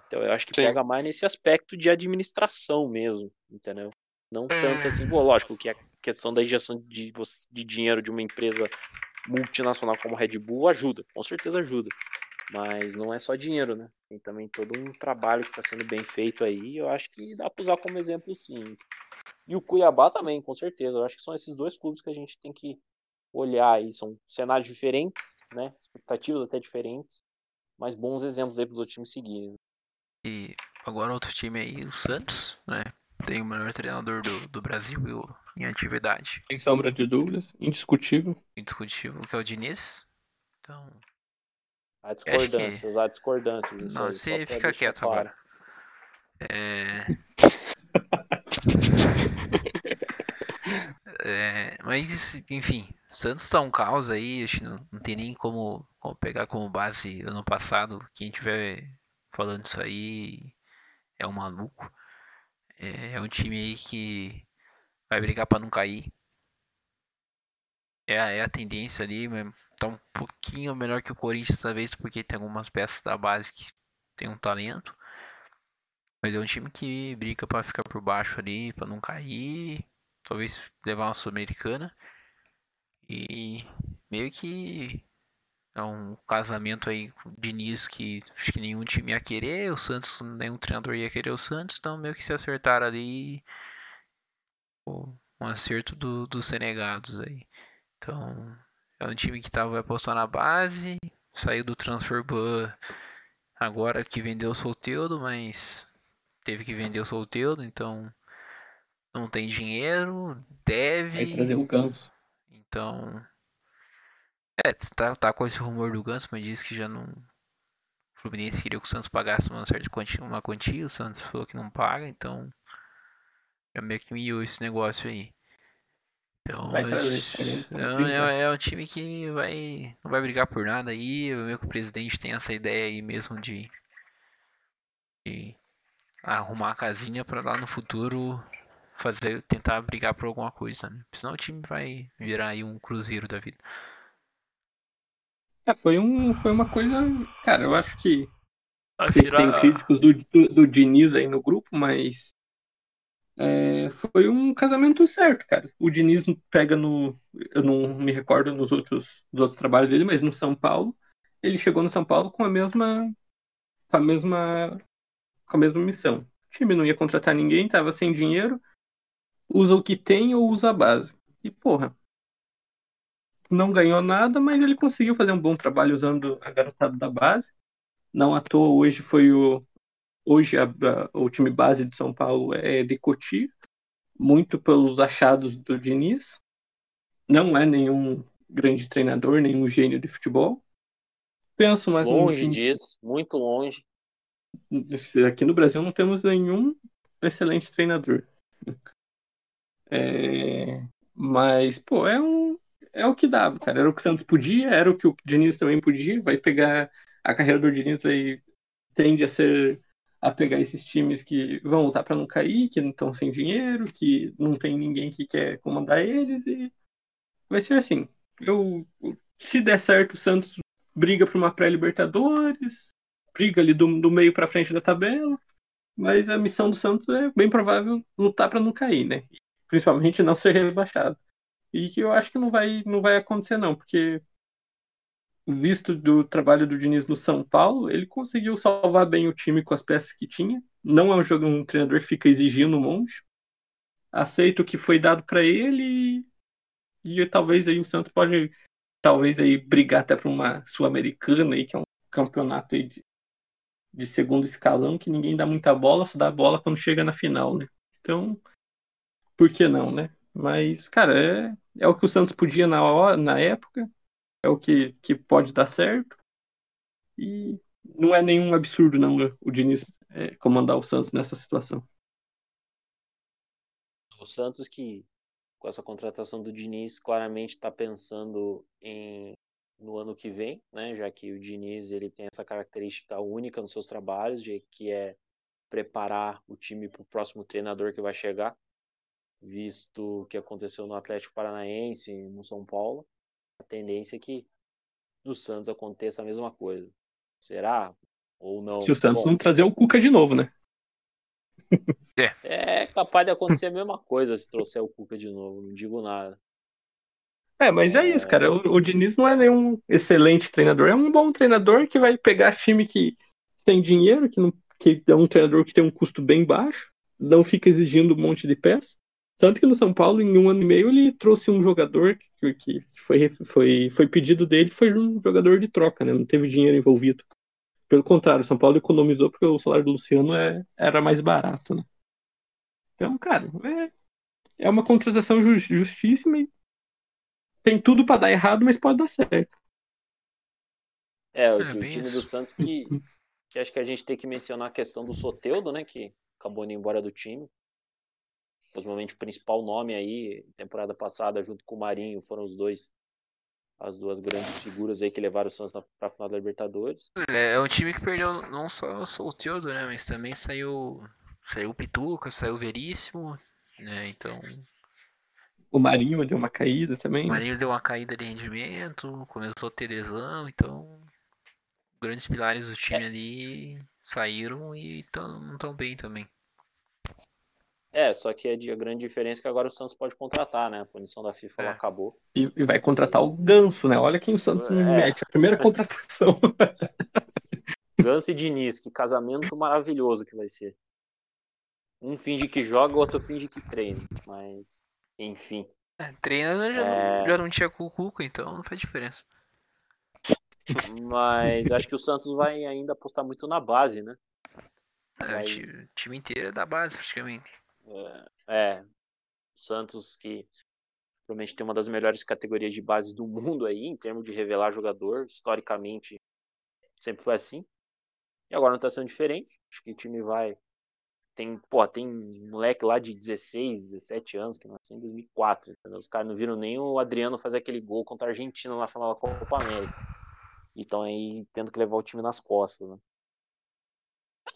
Então eu acho que Sim. pega mais nesse aspecto de administração mesmo, entendeu? Não tanto assim, pô, lógico que a questão da injeção de, de dinheiro de uma empresa multinacional como a Red Bull ajuda, com certeza ajuda. Mas não é só dinheiro, né? Tem também todo um trabalho que está sendo bem feito aí. Eu acho que dá para usar como exemplo, sim. E o Cuiabá também, com certeza. Eu acho que são esses dois clubes que a gente tem que olhar aí. São cenários diferentes, né? Expectativas até diferentes, mas bons exemplos aí para os outros times seguirem. E agora outro time aí, o Santos, né? tem o melhor treinador do, do Brasil em atividade. Sem sombra de dúvidas, indiscutível. Indiscutível, que é o Diniz. Então. Há discordâncias, que... há discordâncias. Não, aí, você fica quieto claro. agora. É... é... Mas, enfim, Santos tá um caos aí, acho que não, não tem nem como, como pegar como base ano passado. Quem tiver falando isso aí é um maluco. É, é um time aí que vai brigar para não cair. É, é a tendência ali, tá um pouquinho melhor que o Corinthians talvez porque tem algumas peças da base que tem um talento. Mas é um time que briga para ficar por baixo ali, para não cair, talvez levar uma sul-americana. E meio que é um casamento aí com o Diniz que acho que nenhum time ia querer, o Santos, nenhum treinador ia querer o Santos, então meio que se acertaram ali um acerto do, dos Senegados aí. Então, é um time que estava apostando na base, saiu do transfer ban agora que vendeu o Solteudo, mas teve que vender o Solteudo, então não tem dinheiro, deve. Vai trazer o Ganso. Então, é, tá, tá com esse rumor do Ganso, mas disse que já não. O Fluminense queria que o Santos pagasse uma certa quantia, uma quantia, o Santos falou que não paga, então já meio que miou esse negócio aí. Então, Vai trazer, é, é, é um time que vai, não vai brigar por nada aí. O meu que o presidente tem essa ideia aí mesmo de, de arrumar a casinha para lá no futuro fazer, tentar brigar por alguma coisa, né? Senão o time vai virar aí um cruzeiro da vida. É, foi, um, foi uma coisa. Cara, eu acho que. Sei que virar- tem críticos do, do, do Diniz aí no grupo, mas. É, foi um casamento certo, cara. O Diniz pega no. Eu não me recordo nos outros, dos outros trabalhos dele, mas no São Paulo. Ele chegou no São Paulo com a mesma. Com a mesma. Com a mesma missão. O time não ia contratar ninguém, tava sem dinheiro. Usa o que tem ou usa a base. E, porra, não ganhou nada, mas ele conseguiu fazer um bom trabalho usando a garotada da base. Não à toa, hoje foi o. Hoje a- a- o time base de São Paulo é de Cotia, muito pelos achados do Diniz. Não é nenhum grande treinador, nenhum gênio de futebol. Penso uma, um Longe time- disso, muito longe. Aqui no Brasil não temos nenhum excelente treinador. É, Mas, pô, é um. É o que dava, cara. Era o que o Santos podia, era o que o Diniz também podia. Vai pegar. A carreira do Diniz aí tende a ser. A pegar esses times que vão lutar para não cair, que não estão sem dinheiro, que não tem ninguém que quer comandar eles, e vai ser assim. Eu, se der certo, o Santos briga por uma pré-Libertadores, briga ali do, do meio para frente da tabela, mas a missão do Santos é bem provável lutar para não cair, né? Principalmente não ser rebaixado. E que eu acho que não vai, não vai acontecer não, porque visto do trabalho do Diniz no São Paulo, ele conseguiu salvar bem o time com as peças que tinha. Não é um jogo um treinador que fica exigindo um monte. Aceita o que foi dado para ele e, e talvez aí o Santos pode talvez aí brigar até para uma sul-americana aí que é um campeonato aí de de segundo escalão que ninguém dá muita bola, só dá bola quando chega na final, né? Então, por que não, né? Mas, cara, é, é o que o Santos podia na hora, na época, é o que, que pode dar certo. E não é nenhum absurdo, não, o Diniz é, comandar o Santos nessa situação. O Santos que, com essa contratação do Diniz, claramente está pensando em no ano que vem, né? Já que o Diniz ele tem essa característica única nos seus trabalhos, de que é preparar o time para o próximo treinador que vai chegar, visto o que aconteceu no Atlético Paranaense, no São Paulo, a tendência é que no Santos aconteça a mesma coisa. Será? Ou não? Se o Santos Bom, não trazer o Cuca de novo, né? É capaz de acontecer a mesma coisa se trouxer o Cuca de novo, não digo nada. É, mas é isso, cara. O, o Diniz não é nenhum excelente treinador, é um bom treinador que vai pegar time que tem dinheiro, que, não, que é um treinador que tem um custo bem baixo, não fica exigindo um monte de peças. Tanto que no São Paulo, em um ano e meio, ele trouxe um jogador que, que foi, foi, foi pedido dele, foi um jogador de troca, né? Não teve dinheiro envolvido. Pelo contrário, o São Paulo economizou porque o salário do Luciano é, era mais barato, né? Então, cara, é, é uma contratação ju- justíssima e tem tudo pra dar errado, mas pode dar certo. É, o, É, time isso. do Santos que, que acho que a gente tem que mencionar a questão do Soteudo, né? Que acabou indo embora do time. Provavelmente o principal nome aí, temporada passada, junto com o Marinho, foram os dois, as duas grandes figuras aí que levaram o Santos na- pra final da Libertadores. É, é um time que perdeu não só o Solteudo, né? Mas também saiu. Saiu o Pituca, saiu o Veríssimo, né? Então. O Marinho deu uma caída também. O né? Marinho deu uma caída de rendimento, começou a ter lesão, então. Grandes pilares do time ali saíram e tão, não estão bem também. É, só que a, di- a grande diferença é que agora o Santos pode contratar, né? A punição da FIFA ela É. acabou. E, e vai contratar o Ganso, né? Olha quem o Santos não É. mete. A primeira contratação. Ganso e Diniz, que casamento maravilhoso que vai ser. Um finge que joga, o outro finge que treina. Mas, enfim. É, treina já, É. não, já não tinha cucuca, então não faz diferença. Mas acho que o Santos vai ainda apostar muito na base, né? É, Vai- o ti- time inteiro é da base, praticamente. É, é, Santos que provavelmente tem uma das melhores categorias de base do mundo aí, em termos de revelar jogador, historicamente sempre foi assim. E agora não tá sendo diferente. Acho que o time vai tem, pô, tem moleque lá de 16, 17 anos que nasceu em 2004, entendeu? Os caras não viram nem o Adriano fazer aquele gol contra a Argentina na final da Copa América. Então aí tendo que levar o time nas costas, né?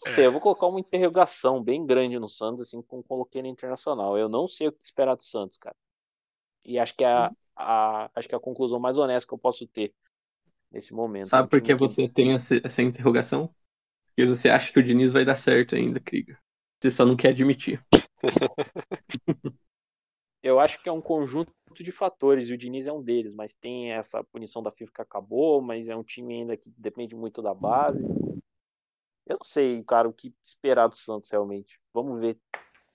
Não sei, eu vou colocar uma interrogação bem grande no Santos, assim como coloquei no Internacional. Eu não sei o que esperar do Santos, cara. E acho que é a, a- acho que é a conclusão mais honesta que eu posso ter nesse momento. É um Sabe por que- você tem essa, essa interrogação? Porque você acha que o Diniz vai dar certo ainda, Krieger. Você só não quer admitir. Eu acho que é um conjunto de fatores, e o Diniz é um deles, mas tem essa punição da FIFA que acabou, mas é um time ainda que depende muito da base. Eu não sei, cara, o que esperar do Santos realmente. Vamos ver.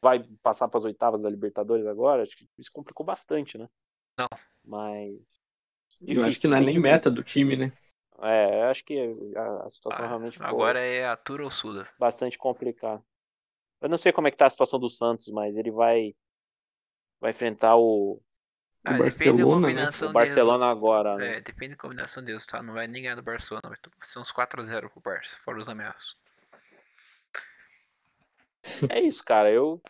Vai passar para as oitavas da Libertadores agora? Acho que isso complicou bastante, né? Não. Mas. Eu acho que não é nem meta do time, né? É, eu acho que a, a situação Ah, realmente agora é a Tura ou Suda. bastante complicada. Eu não sei como é que tá a situação do Santos, mas ele vai vai enfrentar o, Ah, Do depende da Barcelona, né? o. Barcelona agora, né? É, depende da combinação deles, tá? Não vai nem ganhar do Barcelona, vai ser uns 4x0 pro Barça, fora os ameaços. É isso, cara. Eu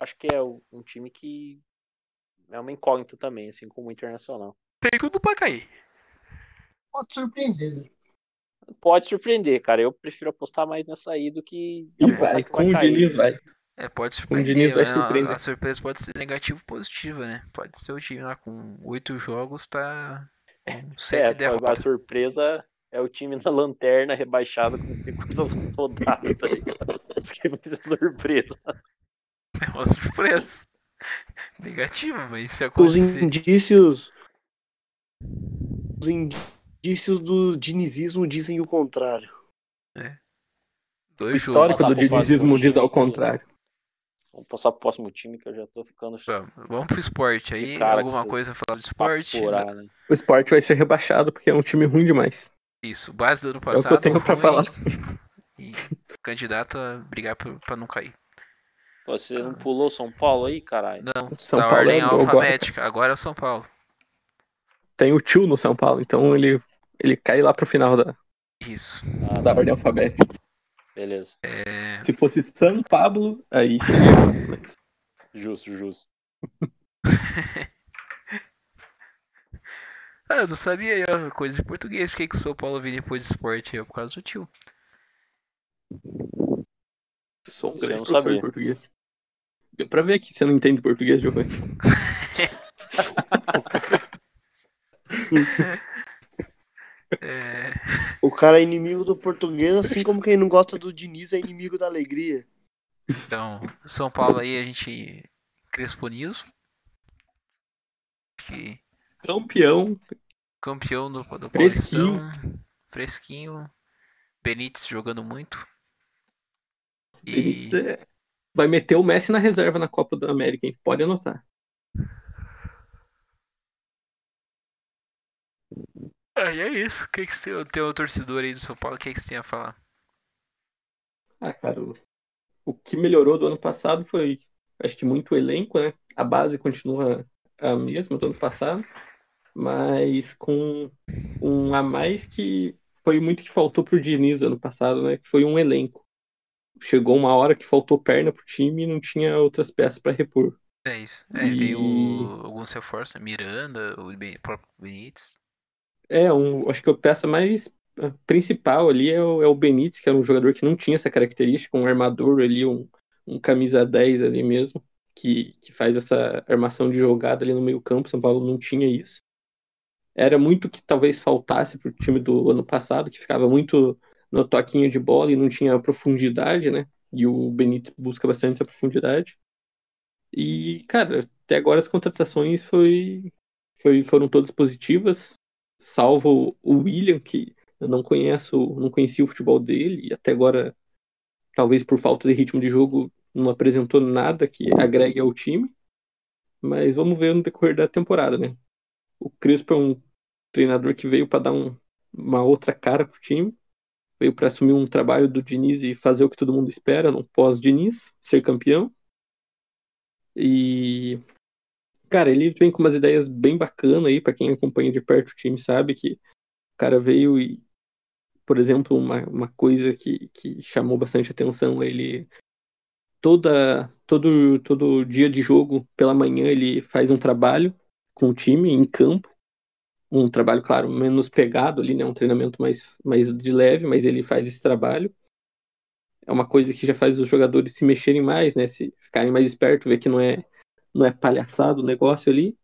acho que é um time que é uma incógnita também, assim como o Internacional. Tem tudo pra cair. Pode surpreender, né? Pode surpreender, cara. Eu prefiro apostar mais nessa aí do que. E vai, que com o cair. Diniz vai. É, pode Com o surpreender. Diniz vai a- surpreender. A, surpresa pode ser negativo ou positiva, né? Pode ser o time lá com 8 jogos, tá com 7 É, a surpresa é o time na lanterna rebaixado com 50 rodadas, tá ligado? Isso que vai ser surpresa. É uma surpresa. Negativa, mas se Os acontecer. indícios. Os indícios do dinizismo dizem o contrário. O Dois histórico jogos. do dinizismo diz ao time. contrário. Vamos passar pro próximo time que eu já tô ficando Vamos, vamos pro esporte aí. Alguma coisa falar do esporte? furar, né? O esporte vai ser rebaixado porque é um time ruim demais. Isso, base do ano É o passado. que eu tenho pra falar. E candidato a brigar pra, pra não cair. Pô, Você não pulou São Paulo aí, caralho? Não, São tá Paulo ordem é alfabética. Agora é o São Paulo. Tem o tio no São Paulo, então ele, ele cai lá pro final da, Isso. Ah, da tá, ordem alfabética. beleza. É, Se fosse São Pablo, aí Justo, justo. Ah, eu não sabia aí, ó, coisa de português. Por que, que o São Paulo veio depois de esporte? É por causa do tio. Sou um grande não professor sabia. de português. Deu pra ver que você não entende português, Giovanni. É, O cara é inimigo do português, assim como quem não gosta do Diniz é inimigo da alegria. então, São Paulo aí a gente. Crespo News. Que Campeão. campeão do, do Fresquinho. Paulistão. Fresquinho. Benítez jogando muito. E- Benítez é- vai meter o Messi na reserva na Copa da América, hein? Pode anotar. Ah, e é isso. O que, que você o torcedor aí do São Paulo? O que, que você tem a falar? Ah, cara, o, o que melhorou do ano passado foi, acho que muito o elenco, né? A base continua a mesma do ano passado, mas com um a mais que foi muito que faltou pro Diniz ano passado, né? Que foi um elenco. Chegou uma hora que faltou perna pro time e não tinha outras peças para repor. É isso. É, E- veio alguns reforços, né? Miranda, o próprio Benítez. É, um, acho que a peça mais principal ali é o, é o Benítez, que era um jogador que não tinha essa característica, um armador ali, um, um camisa 10 ali mesmo, que, que faz essa armação de jogada ali no meio campo. São Paulo não tinha isso. Era muito que talvez faltasse pro time do ano passado, que ficava muito no toquinho de bola e não tinha profundidade, né? E o Benítez busca bastante a profundidade. E, cara, até agora as contratações foi, foi, foram todas positivas, salvo o William, que eu não conheço, não conhecia o futebol dele, e até agora, talvez por falta de ritmo de jogo, não apresentou nada que agregue ao time. Mas vamos ver no decorrer da temporada, né? O Crespo é um treinador que veio para dar um, uma outra cara pro time. Veio para assumir um trabalho do Diniz e fazer o que todo mundo espera no pós-Diniz, ser campeão. E cara, ele vem com umas ideias bem bacanas aí para quem acompanha de perto o time sabe que o cara veio e por exemplo, uma, uma coisa que, que chamou bastante atenção, ele toda todo todo dia de jogo pela manhã ele faz um trabalho com o time em campo um trabalho claro menos pegado ali né um treinamento mais mais de leve mas ele faz esse trabalho. É uma coisa que já faz os jogadores se mexerem mais né se ficarem mais espertos ver que não é não é palhaçado o negócio ali.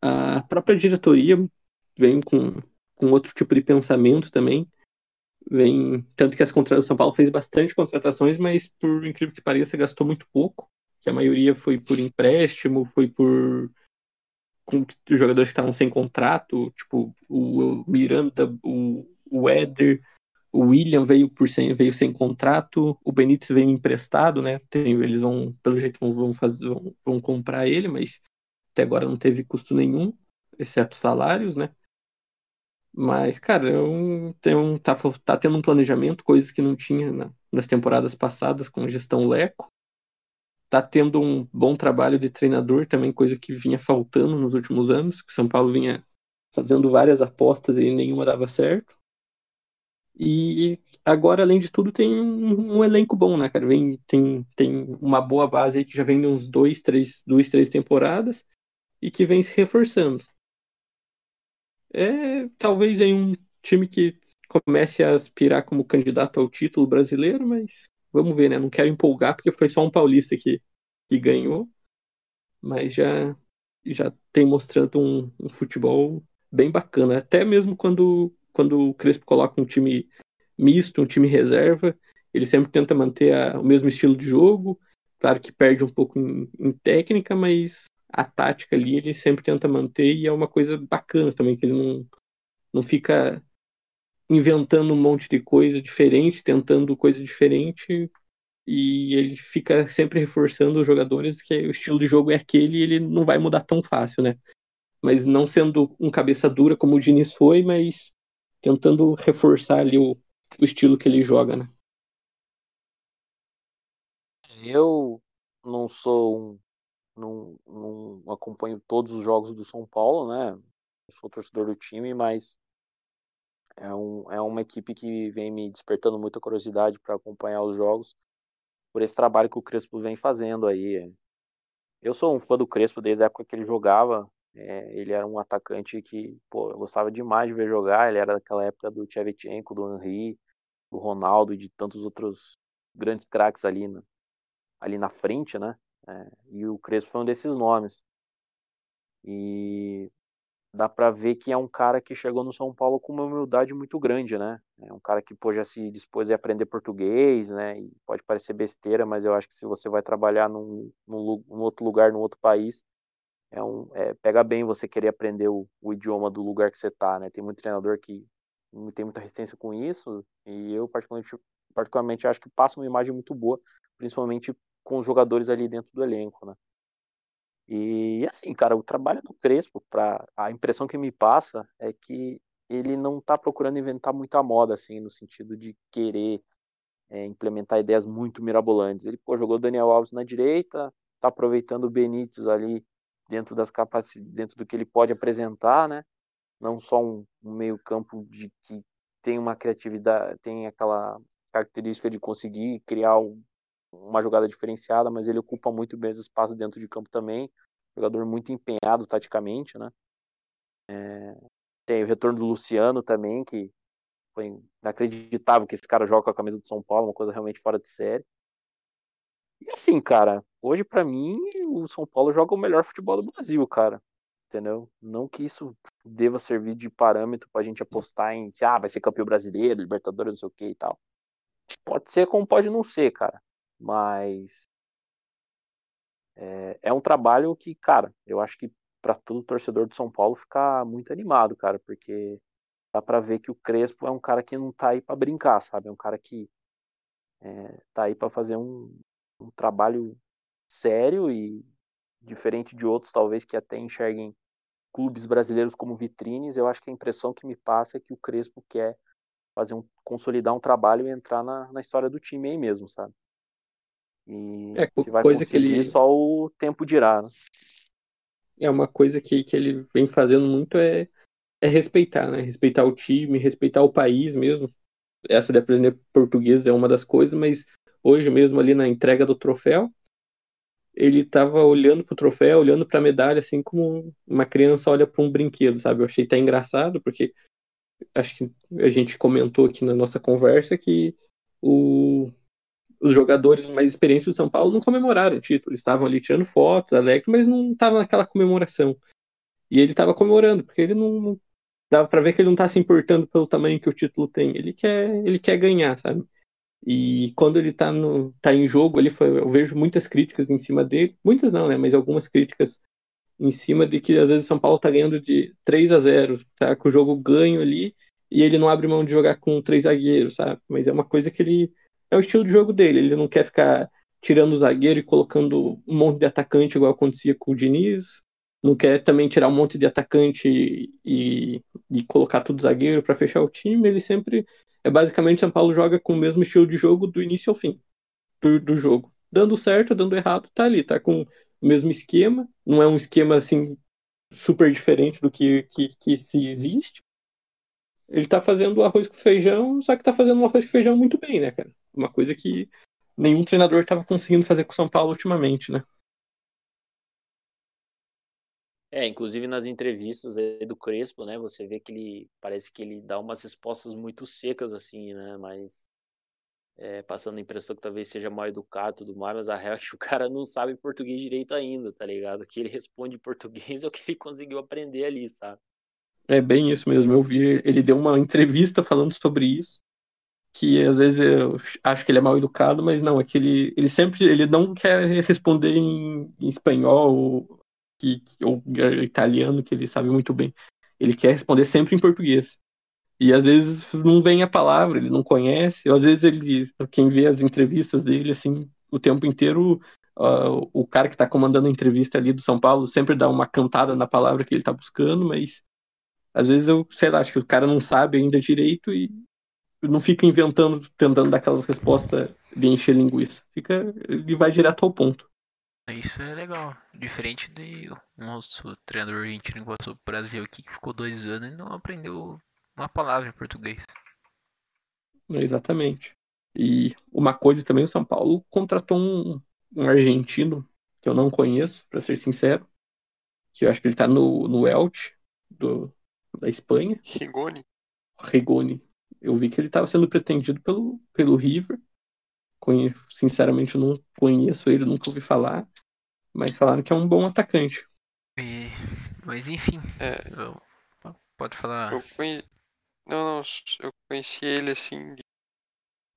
A própria diretoria vem com com outro tipo de pensamento também. Vem tanto que as contratações São Paulo fez bastante contratações, mas por incrível que pareça gastou muito pouco, que a maioria foi por empréstimo, foi por com jogadores que estavam sem contrato, tipo o Miranda, o, o Éder, o William veio por sem veio sem contrato, o Benítez veio emprestado, né? Tem, eles vão pelo jeito vão, vão fazer vão, vão comprar ele, mas até agora não teve custo nenhum, exceto salários, né? Mas, cara, eu tenho, tá, tá tendo um planejamento, coisas que não tinha na, nas temporadas passadas com gestão Leco. Tá tendo um bom trabalho de treinador também, coisa que vinha faltando nos últimos anos, que o São Paulo vinha fazendo várias apostas e nenhuma dava certo. E agora, além de tudo, tem um, um elenco bom, né, cara? Vem, tem, tem uma boa base aí que já vem de uns dois, três, duas, três temporadas e que vem se reforçando é talvez em um time que comece a aspirar como candidato ao título brasileiro, mas vamos ver, né? Não quero empolgar porque foi só um paulista que, que ganhou, mas já já tem mostrando um, um futebol bem bacana. Até mesmo quando quando o Crespo coloca um time misto, um time reserva, ele sempre tenta manter a, o mesmo estilo de jogo. Claro que perde um pouco em, em técnica, mas a tática ali ele sempre tenta manter e é uma coisa bacana também, que ele não, não fica inventando um monte de coisa diferente, tentando coisa diferente, e ele fica sempre reforçando os jogadores que o estilo de jogo é aquele e ele não vai mudar tão fácil, né? Mas não sendo um cabeça dura como o Diniz foi, mas tentando reforçar ali o, o estilo que ele joga, né? Eu não sou um não, não acompanho todos os jogos do São Paulo, né? sou torcedor do time, mas é, um, é uma equipe que vem me despertando muita curiosidade para acompanhar os jogos por esse trabalho que o Crespo vem fazendo aí. Eu sou um fã do Crespo desde a época que ele jogava. É, ele era um atacante que pô, eu gostava demais de ver jogar. Ele era daquela época do Tchevchenko, do Henry, do Ronaldo e de tantos outros grandes craques ali, na, ali na frente, né? É, e o Crespo foi um desses nomes. E dá para ver que é um cara que chegou no São Paulo com uma humildade muito grande, né? É um cara que pô, já se dispôs a aprender português, né? E pode parecer besteira, mas eu acho que se você vai trabalhar num, num, num outro lugar, num outro país, é um, é, pega bem você querer aprender o, o, idioma do lugar que você tá, né? Tem muito treinador que tem muita resistência com isso, e eu particularmente, particularmente acho que passa uma imagem muito boa, principalmente com os jogadores ali dentro do elenco, né? E assim, cara, o trabalho do Crespo, pra, a impressão que me passa é que ele não tá procurando inventar muita moda, assim, no sentido de querer é, implementar ideias muito mirabolantes. Ele pô, jogou Daniel Alves na direita, tá aproveitando o Benítez ali dentro das capacidades, dentro do que ele pode apresentar, né? Não só um, um meio-campo de que tem uma criatividade, tem aquela característica de conseguir criar um, uma jogada diferenciada, mas ele ocupa muito bem os espaços dentro de campo também. Jogador muito empenhado taticamente, né? É... Tem o retorno do Luciano também, que foi inacreditável que esse cara joga com a camisa do São Paulo, uma coisa realmente fora de série. E assim, cara, hoje para mim o São Paulo joga o melhor futebol do Brasil, cara. Entendeu? Não que isso deva servir de parâmetro pra gente apostar em se ah, vai ser campeão brasileiro, Libertadores, não sei o que e tal. Pode ser como pode não ser, cara. Mas É, é um trabalho que, cara, eu acho que para todo torcedor de São Paulo ficar muito animado, cara, porque dá para ver que o Crespo é um cara que não tá aí para brincar, sabe? É um cara que é, tá aí para fazer um, um trabalho sério e diferente de outros, talvez, que até enxerguem clubes brasileiros como vitrines, eu acho que a impressão que me passa é que o Crespo quer fazer um, consolidar um trabalho e entrar na, na história do time aí mesmo, sabe? E É, se vai coisa que ele- só o tempo dirá, né? É uma coisa que, que ele vem fazendo muito é, é respeitar, né? Respeitar o time, respeitar o país mesmo. Essa de aprender português é uma das coisas, mas hoje mesmo ali na entrega do troféu, ele estava olhando pro troféu, olhando pra medalha, assim como uma criança olha para um brinquedo, sabe? Eu achei até engraçado, porque acho que a gente comentou aqui na nossa conversa que o- os jogadores mais experientes do São Paulo não comemoraram o título. Eles estavam ali tirando fotos, alegres, mas não estavam naquela comemoração. E ele estava comemorando, porque ele não. Dava para ver que ele não está se importando pelo tamanho que o título tem. Ele quer, ele quer ganhar, sabe? E quando ele tá, no, tá em jogo, ele foi, eu vejo muitas críticas em cima dele. Muitas não, né? Mas algumas críticas em cima de que às vezes o São Paulo tá ganhando de 3 a 0 tá com o jogo ganho ali e ele não abre mão de jogar com três zagueiros, sabe? Mas é uma coisa que ele. É o estilo de jogo dele. Ele não quer ficar tirando o zagueiro e colocando um monte de atacante igual acontecia com o Diniz. Não quer também tirar um monte de atacante e, e colocar tudo zagueiro para fechar o time. Ele sempre. É basicamente São Paulo joga com o mesmo estilo de jogo do início ao fim do, do jogo. Dando certo, dando errado, tá ali, tá com o mesmo esquema. Não é um esquema assim super diferente do que, que, que se existe. Ele tá fazendo arroz com feijão, só que tá fazendo um arroz com feijão muito bem, né, cara? Uma coisa que nenhum treinador tava conseguindo fazer com o São Paulo ultimamente, né? É, inclusive nas entrevistas do Crespo, né, você vê que ele parece que ele dá umas respostas muito secas assim, né, mas é, passando a impressão que talvez seja mal educado e tudo mais, mas a real é que o cara não sabe português direito ainda, tá ligado? O que ele responde em português é o que ele conseguiu aprender ali, sabe? É bem isso mesmo. Eu vi, ele deu uma entrevista falando sobre isso, que às vezes eu acho que ele é mal educado, mas não, é que ele, ele sempre, ele não quer responder em, em espanhol ou, que, ou italiano, que ele sabe muito bem. Ele quer responder sempre em português. E às vezes não vem a palavra, ele não conhece, ou às vezes ele, quem vê as entrevistas dele, assim, o tempo inteiro, ah, o cara que está comandando a entrevista ali do São Paulo sempre dá uma cantada na palavra que ele está buscando, mas às vezes eu, sei lá, acho que o cara não sabe ainda direito e não fica inventando, tentando dar aquelas respostas de encher linguiça. Fica, ele vai direto ao ponto. Isso é legal. Diferente de um outro treinador argentino que passou pro Brasil aqui, que ficou dois anos e não aprendeu uma palavra em português. Exatamente. E uma coisa também, o São Paulo contratou um, um argentino que eu não conheço, para ser sincero, que eu acho que ele tá no, no Elche, do, da Espanha, Rigoni. Rigoni. Eu vi que ele estava sendo pretendido pelo, pelo River. Conhe- sinceramente, eu não conheço ele, nunca ouvi falar. Mas falaram que é um bom atacante. E- Mas enfim, É, eu- pode falar. eu conheci. Não, não, eu conheci ele assim.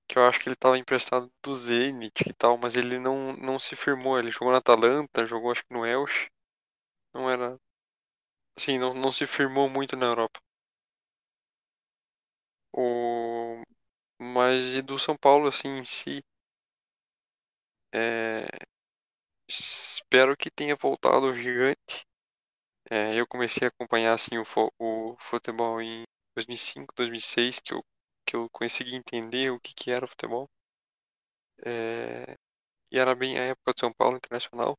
Que eu acho que ele tava emprestado do Zenit e tal, mas ele não, não se firmou. Ele jogou na Atalanta, jogou acho que no Elche. Não era. Assim, não, não se firmou muito na Europa. O... Mas e do São Paulo, assim, em si. É... Espero que tenha voltado gigante. É, eu comecei a acompanhar assim o, o futebol em 2005, 2006, que eu, que eu consegui entender o que, que era o futebol. É, e era bem a época do São Paulo Internacional.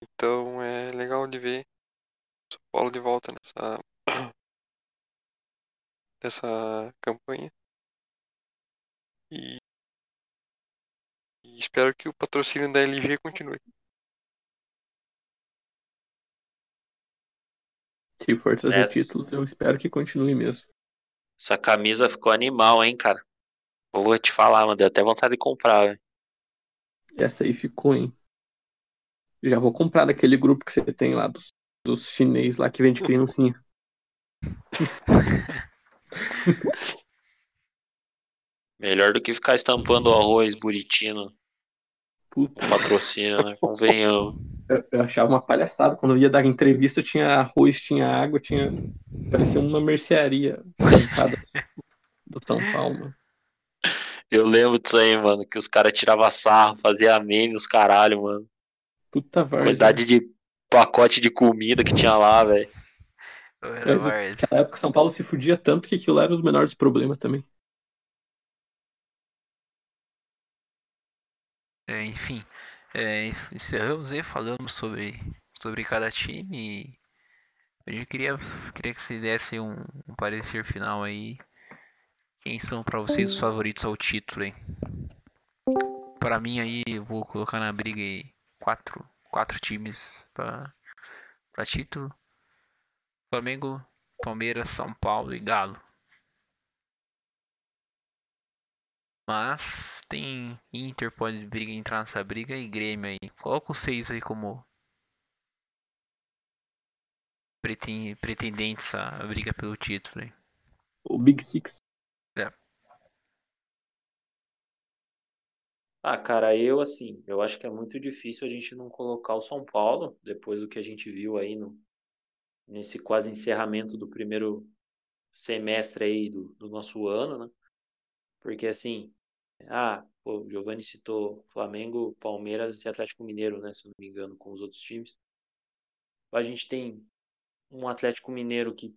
Então é legal de ver o São Paulo de volta nessa, nessa campanha. E, e espero que o patrocínio da LG continue. Se for trazer Essa- títulos, eu espero que continue mesmo. Essa camisa ficou animal, hein, cara? Eu vou te falar, mano, deu até vontade de comprar, velho. Essa aí ficou, hein? Já vou comprar daquele grupo que você tem lá dos, dos chinês lá que vende criancinha. Melhor do que ficar estampando o arroz buritino. Puta, O patrocínio, né? Convenhamos. eu, eu achava uma palhaçada. Quando eu ia dar entrevista, tinha arroz, tinha água, tinha. Parecia uma mercearia do São Paulo. mano. Eu lembro disso aí, mano, que os caras tiravam sarro, faziam meme, os caralho, mano. Puta várzea. Quantidade de pacote de comida que tinha lá, velho. Mas. Naquela época, São Paulo se fudia tanto que aquilo era os menores problemas também. É, enfim, é, encerramos aí, falamos sobre, sobre cada time. e Eu queria, queria que você desse um, um parecer final aí. Quem são pra vocês os favoritos ao título? Pra mim aí, eu vou colocar na briga aí quatro, quatro times pra título. Flamengo, Palmeiras, São Paulo e Galo. Mas tem Inter pode briga, entrar nessa briga e Grêmio aí. Coloca os seis aí como preten- pretendentes à briga pelo título aí. O Big Six. Ah, cara, eu assim, eu acho que é muito difícil a gente não colocar o São Paulo, depois do que a gente viu aí no, nesse quase encerramento do primeiro semestre aí do, do nosso ano, né? Porque assim, ah, o Giovanni citou Flamengo, Palmeiras e Atlético Mineiro, né? Se não me engano, com os outros times. A gente tem um Atlético Mineiro que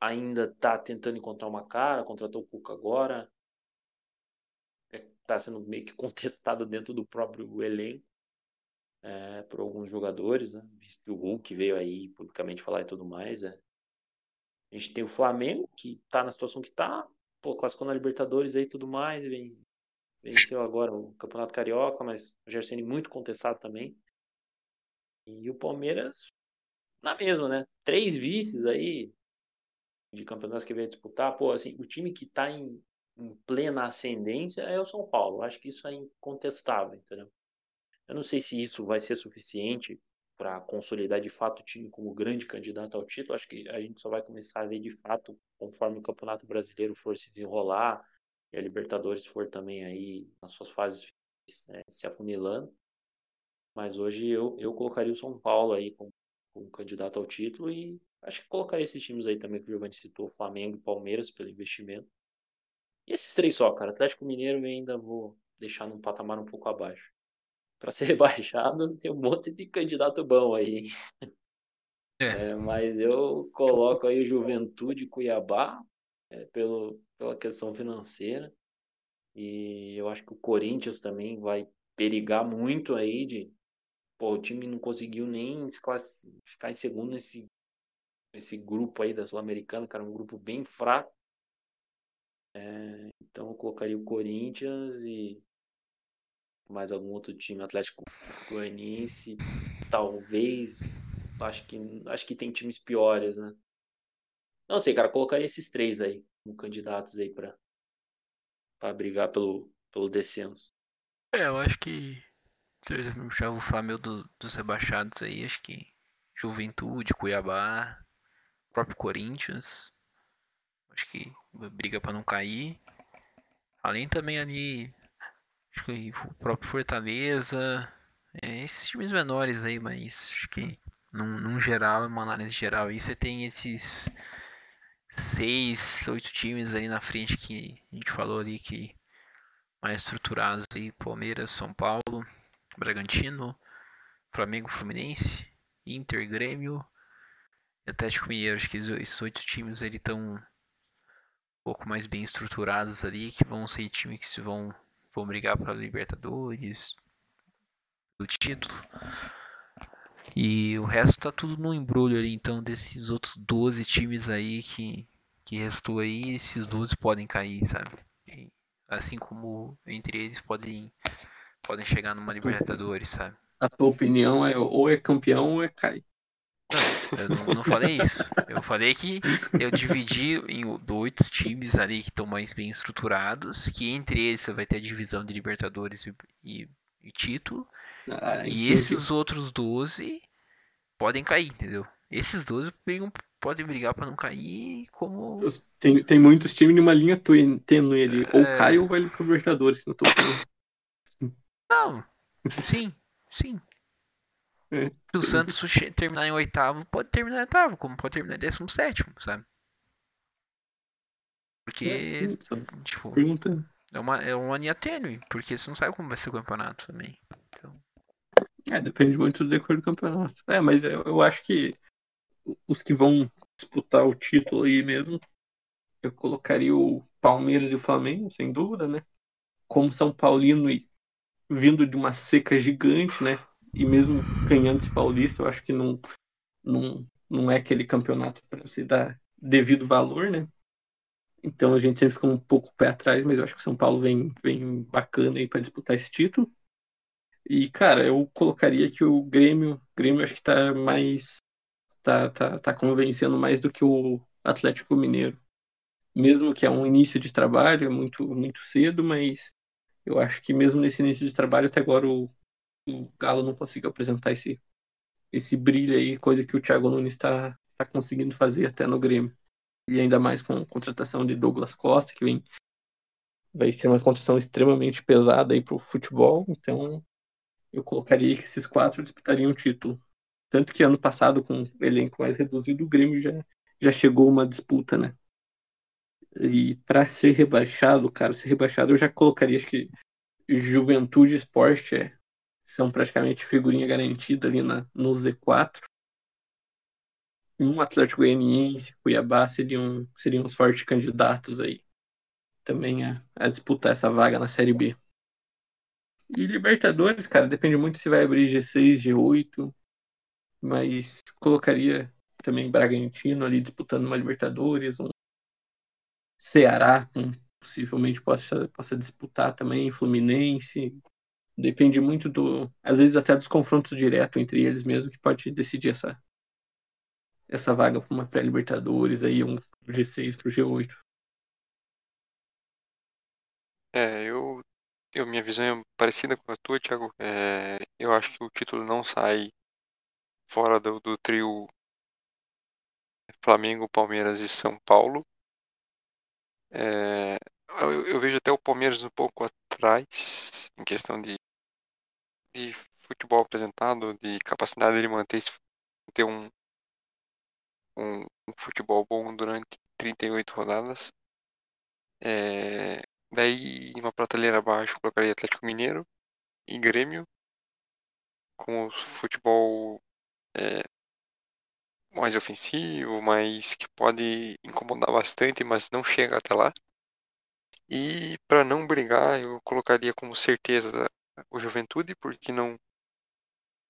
ainda tá tentando encontrar uma cara, contratou o Cuca agora, está sendo meio que contestado dentro do próprio elenco é, por alguns jogadores, né? Visto que o Hulk veio aí publicamente falar e tudo mais. É. A gente tem o Flamengo, que está na situação que está, pô, classificou na Libertadores aí e tudo mais, vem, venceu agora o Campeonato Carioca, mas o Gersene muito contestado também. E o Palmeiras, na mesma, né? Três vices aí de campeonatos que veio disputar. Pô, assim, o time que está em em plena ascendência é o São Paulo. Acho que isso é incontestável, entendeu? Eu não sei se isso vai ser suficiente para consolidar de fato o time como grande candidato ao título. Acho que a gente só vai começar a ver de fato conforme o Campeonato Brasileiro for se desenrolar e a Libertadores for também aí nas suas fases né, se afunilando. Mas hoje eu, eu colocaria o São Paulo aí como, como candidato ao título e acho que colocaria esses times aí também que o Giovanni citou, Flamengo e Palmeiras, pelo investimento. E esses três só, cara. Atlético Mineiro eu ainda vou deixar num patamar um pouco abaixo. Para ser rebaixado, tem um monte de candidato bom aí. É. É, mas eu coloco aí o Juventude Cuiabá é, pelo, pela questão financeira. E eu acho que o Corinthians também vai perigar muito aí de. Pô, o time não conseguiu nem se classi- ficar em segundo nesse, nesse grupo aí da Sul-Americana, cara, um grupo bem fraco. É, então eu colocaria o Corinthians e mais algum outro time, Atlético Goianiense, talvez. Acho que acho que tem times piores, né? Não sei, cara, colocaria esses três aí como candidatos aí para para brigar pelo pelo descenso. É, eu acho que, por exemplo, já falar meu do- dos rebaixados aí, acho que Juventude, Cuiabá, próprio Corinthians, acho que briga pra não cair. Além também ali, acho que o próprio Fortaleza, é, esses times menores aí, mas acho que num, num geral, uma análise geral aí, você tem esses seis, oito times ali na frente que a gente falou ali que mais estruturados aí, Palmeiras, São Paulo, Bragantino, Flamengo, Fluminense, Inter, Grêmio e Atlético Mineiro. Acho que esses- oito times estão um pouco mais bem estruturados ali, que vão ser times que se vão, vão brigar para Libertadores, do título. E o resto tá tudo no embrulho ali, então desses outros 12 times aí que, que restou aí, esses 12 podem cair, sabe? E assim como entre eles podem podem chegar numa Libertadores, sabe? A tua opinião é ou é campeão ou é cai. Eu não, não falei isso. Eu falei que eu dividi em oito times ali que estão mais bem estruturados, que entre eles você vai ter a divisão de Libertadores e, e- e título, Ah, e esses outros 12 podem cair, entendeu? Esses 12 brigam- podem brigar pra não cair como Tem, tem muitos times numa linha tênue ali. Ou É. cai ou vai pro Libertadores. Não tô falando. Não, Sim, sim. É. Se o Santos terminar em oitavo, pode terminar em oitavo, como pode terminar em décimo sétimo, sabe? Porque, É, sim, tipo, perguntando. é uma, é uma linha tênue, porque você não sabe como vai ser o campeonato também. É, depende muito do decor do campeonato. É, mas eu, eu acho que os que vão disputar o título aí mesmo, eu colocaria o Palmeiras e o Flamengo, sem dúvida, né? Como São Paulino e vindo de uma seca gigante, né? E mesmo ganhando esse Paulista, eu acho que não, não, não é aquele campeonato para se dar devido valor, né? Então a gente sempre fica um pouco pé atrás, mas eu acho que o São Paulo vem, vem bacana aí para disputar esse título. E, cara, eu colocaria que o Grêmio, o Grêmio acho que tá mais. Tá, tá, tá convencendo mais do que o Atlético Mineiro. Mesmo que é um início de trabalho, é muito, muito cedo, mas eu acho que mesmo nesse início de trabalho, até agora o, o Galo não conseguiu apresentar esse, esse brilho aí, coisa que o Thiago Nunes está tá conseguindo fazer até no Grêmio. E ainda mais com a contratação de Douglas Costa, que vem, vai ser uma contratação extremamente pesada aí pro futebol, então eu colocaria que esses quatro disputariam o título. Tanto que ano passado, com o elenco mais reduzido, o Grêmio já, já chegou uma disputa, né? E para ser rebaixado, cara, ser rebaixado, eu já colocaria, acho que Juventude Esporte é, são praticamente figurinha garantida ali na, no Z4. Um Atlético Goianiense, Cuiabá seriam, seriam os fortes candidatos aí também a, a disputar essa vaga na Série B. E Libertadores, cara, depende muito se vai abrir G6, G8, mas colocaria também Bragantino ali disputando uma Libertadores, um Ceará com possivelmente possa, possa disputar também, Fluminense. Depende muito do, às vezes até dos confrontos diretos entre eles mesmo que pode decidir essa essa vaga para uma pré-Libertadores aí um G6 para o G8. É, eu, eu minha visão é parecida com a tua, Thiago. É, eu acho que o título não sai fora do, do trio Flamengo, Palmeiras e São Paulo. É, eu, eu vejo até o Palmeiras um pouco atrás em questão de, de futebol apresentado, de capacidade de manter esse- ter um, um, um futebol bom durante 38 rodadas. É, daí, uma prateleira abaixo, colocaria Atlético Mineiro e Grêmio, com o futebol é, mais ofensivo, mais que pode incomodar bastante, mas não chega até lá. E para não brigar, eu colocaria como certeza o Juventude, porque não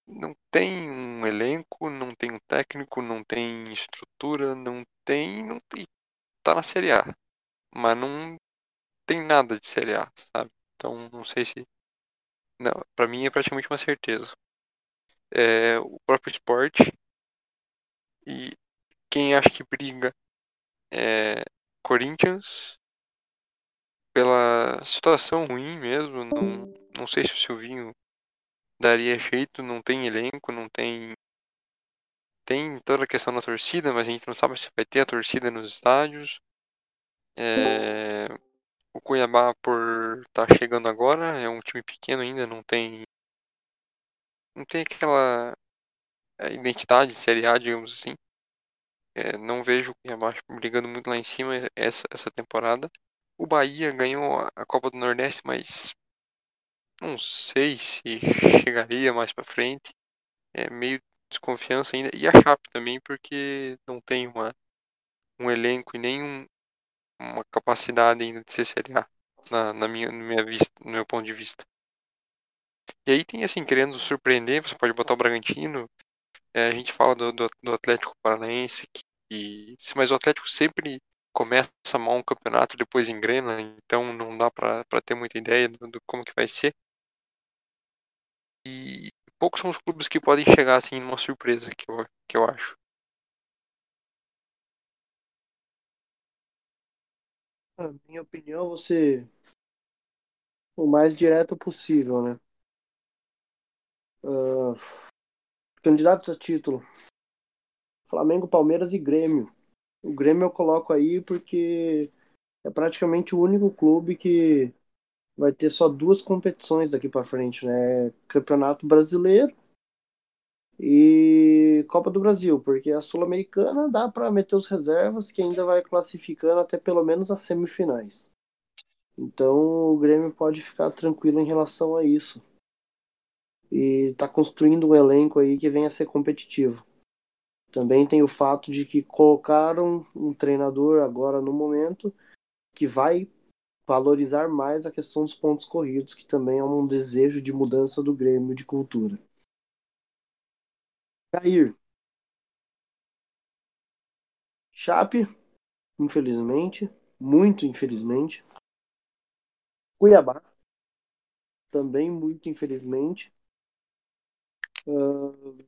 não tem um elenco, não tem um técnico, não tem estrutura, não tem, não tem, tá na Série A, mas não tem nada de Série A, sabe? Então não sei se não, para mim é praticamente uma certeza. É, o próprio esporte e quem acha que briga é Corinthians pela situação ruim mesmo, não, não sei se o Silvinho daria jeito, não tem elenco, não tem. Tem toda a questão da torcida, mas a gente não sabe se vai ter a torcida nos estádios. É, O Cuiabá, por estar chegando agora, é um time pequeno ainda, não tem. Não tem aquela é, identidade de Série A, digamos assim. É, não vejo o Cuiabá brigando muito lá em cima essa, essa temporada. O Bahia ganhou a Copa do Nordeste, mas não sei se chegaria mais pra frente. É meio desconfiança ainda. E a Chape também, porque não tem uma, um elenco e nem um- uma capacidade ainda de ser Série A, na, na minha, na minha vista, no meu ponto de vista. E aí tem assim, querendo surpreender, você pode botar o Bragantino. É, a gente fala do, do, do Atlético Paranaense, que, que- mas o Atlético sempre começa mal um campeonato, depois engrena, então não dá pra ter muita ideia do, do como que vai ser. E poucos são os clubes que podem chegar assim numa surpresa, que eu, que eu acho. Na minha opinião, você o mais direto possível, né? Ah, candidatos a título: Flamengo, Palmeiras e Grêmio. O Grêmio eu coloco aí porque é praticamente o único clube que vai ter só duas competições daqui para frente, né? Campeonato Brasileiro e Copa do Brasil, porque a Sul-Americana dá para meter os reservas que ainda vai classificando até pelo menos as semifinais. Então o Grêmio pode ficar tranquilo em relação a isso. E tá construindo um elenco aí que venha a ser competitivo. Também tem o fato de que colocaram um treinador agora no momento que vai valorizar mais a questão dos pontos corridos, que também é um desejo de mudança do Grêmio de cultura. Cair. Chape, infelizmente, muito infelizmente. Cuiabá, também muito infelizmente. Uh...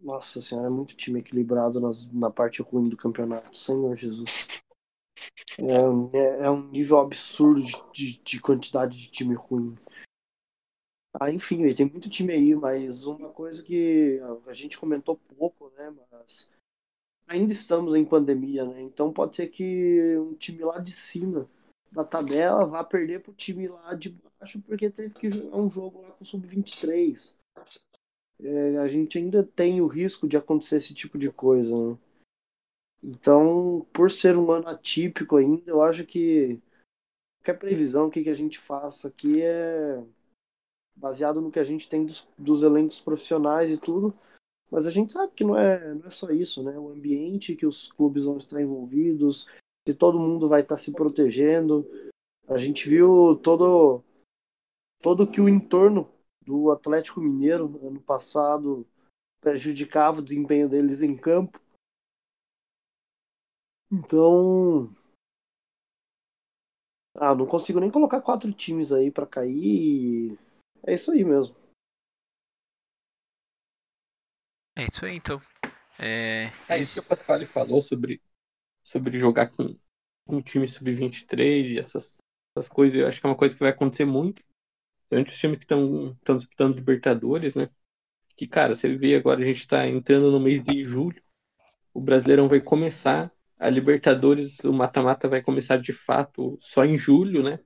Nossa senhora, é muito time equilibrado nas, na parte ruim do campeonato. Senhor Jesus. É, é, é um nível absurdo de, de, de, quantidade de time ruim. Ah, enfim, tem muito time aí, mas uma coisa que a gente comentou pouco, né? Mas ainda estamos em pandemia, né? Então pode ser que um time lá de cima da tabela vá perder pro time lá de baixo porque teve que jogar um jogo lá com o Sub-23. É, a gente ainda tem o risco de acontecer esse tipo de coisa, né? Então, por ser um ano atípico ainda, eu acho que qualquer previsão que, que a gente faça aqui é baseado no que a gente tem dos, dos elencos profissionais e tudo. Mas a gente sabe que não é, não é só isso, né? O ambiente que os clubes vão estar envolvidos, se todo mundo vai estar se protegendo. A gente viu todo todo que o entorno do Atlético Mineiro ano passado prejudicava o desempenho deles em campo. Então, ah, não consigo nem colocar quatro times aí para cair. É isso aí mesmo. É isso aí, então. É, é isso que o Pasquale falou sobre, sobre jogar com um time sub-23 e essas, essas coisas. Eu acho que é uma coisa que vai acontecer muito. Durante os times que estão disputando Libertadores, né? Que, cara, você vê agora, a gente está entrando no mês de julho. O Brasileirão vai começar a Libertadores, o mata-mata vai começar de fato só em julho, né?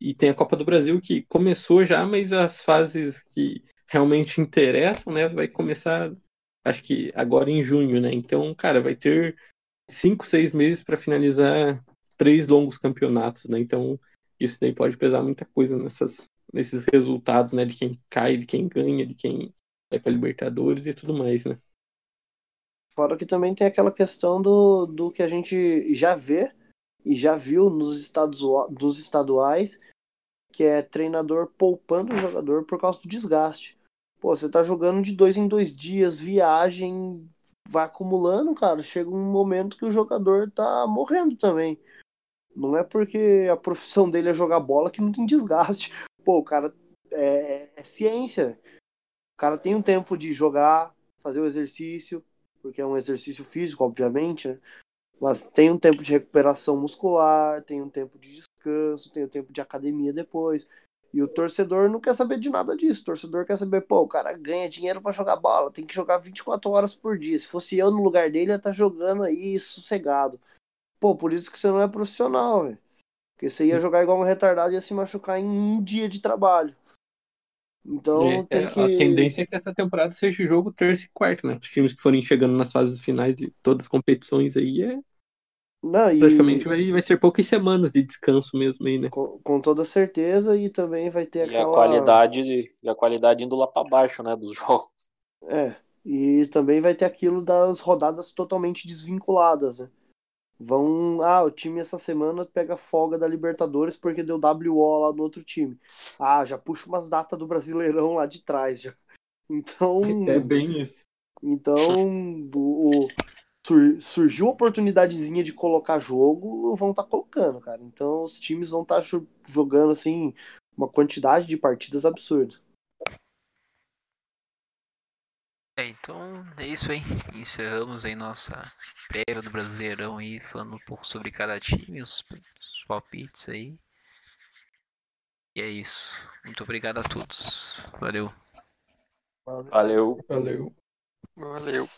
E tem a Copa do Brasil que começou já, mas as fases que realmente interessam, né, vai começar acho que agora em junho, né? Então, cara, vai ter cinco, seis meses para finalizar três longos campeonatos, né? Então, isso daí pode pesar muita coisa nessas, nesses resultados, né? De quem cai, de quem ganha, de quem vai para Libertadores e tudo mais, né? Fora que também tem aquela questão do, do que a gente já vê e já viu nos estados, dos estaduais, que é treinador poupando o jogador por causa do desgaste. Pô, você tá jogando de dois em dois dias, viagem, vai acumulando, cara. Chega um momento que o jogador tá morrendo também. Não é porque a profissão dele é jogar bola que não tem desgaste. Pô, o cara é, é ciência. O cara tem um tempo de jogar, fazer o exercício, porque é um exercício físico, obviamente, né? Mas tem um tempo de recuperação muscular, tem um tempo de descanso, tem um tempo de academia depois. E o torcedor não quer saber de nada disso. O torcedor quer saber, pô, o cara ganha dinheiro para jogar bola, tem que jogar 24 horas por dia. Se fosse eu no lugar dele, ia estar tá jogando aí sossegado. Pô, por isso que você não é profissional, velho. Porque você ia jogar igual um retardado e ia se machucar em um dia de trabalho. Então é, tem que. A tendência é que essa temporada seja jogo terça e quarto, né? Os times que forem chegando nas fases finais de todas as competições aí é. Não, e... Praticamente vai, vai ser poucas semanas de descanso mesmo aí, né? Com, com toda certeza, e também vai ter e aquela. A qualidade, e a qualidade indo lá para baixo, né? Dos jogos. É. E também vai ter aquilo das rodadas totalmente desvinculadas, né? Vão. Ah, o time essa semana pega folga da Libertadores porque deu WO lá no outro time. Ah, já puxa umas datas do Brasileirão lá de trás já. Então. É bem isso. Então, o, sur, surgiu a oportunidadezinha de colocar jogo, vão estar tá colocando, cara. Então, os times vão estar tá jogando assim uma quantidade de partidas absurda. É, então é isso aí. Encerramos aí nossa prévia do Brasileirão aí, falando um pouco sobre cada time, os, os palpites aí. E é isso. Muito obrigado a todos. Valeu. Valeu. Valeu. Valeu.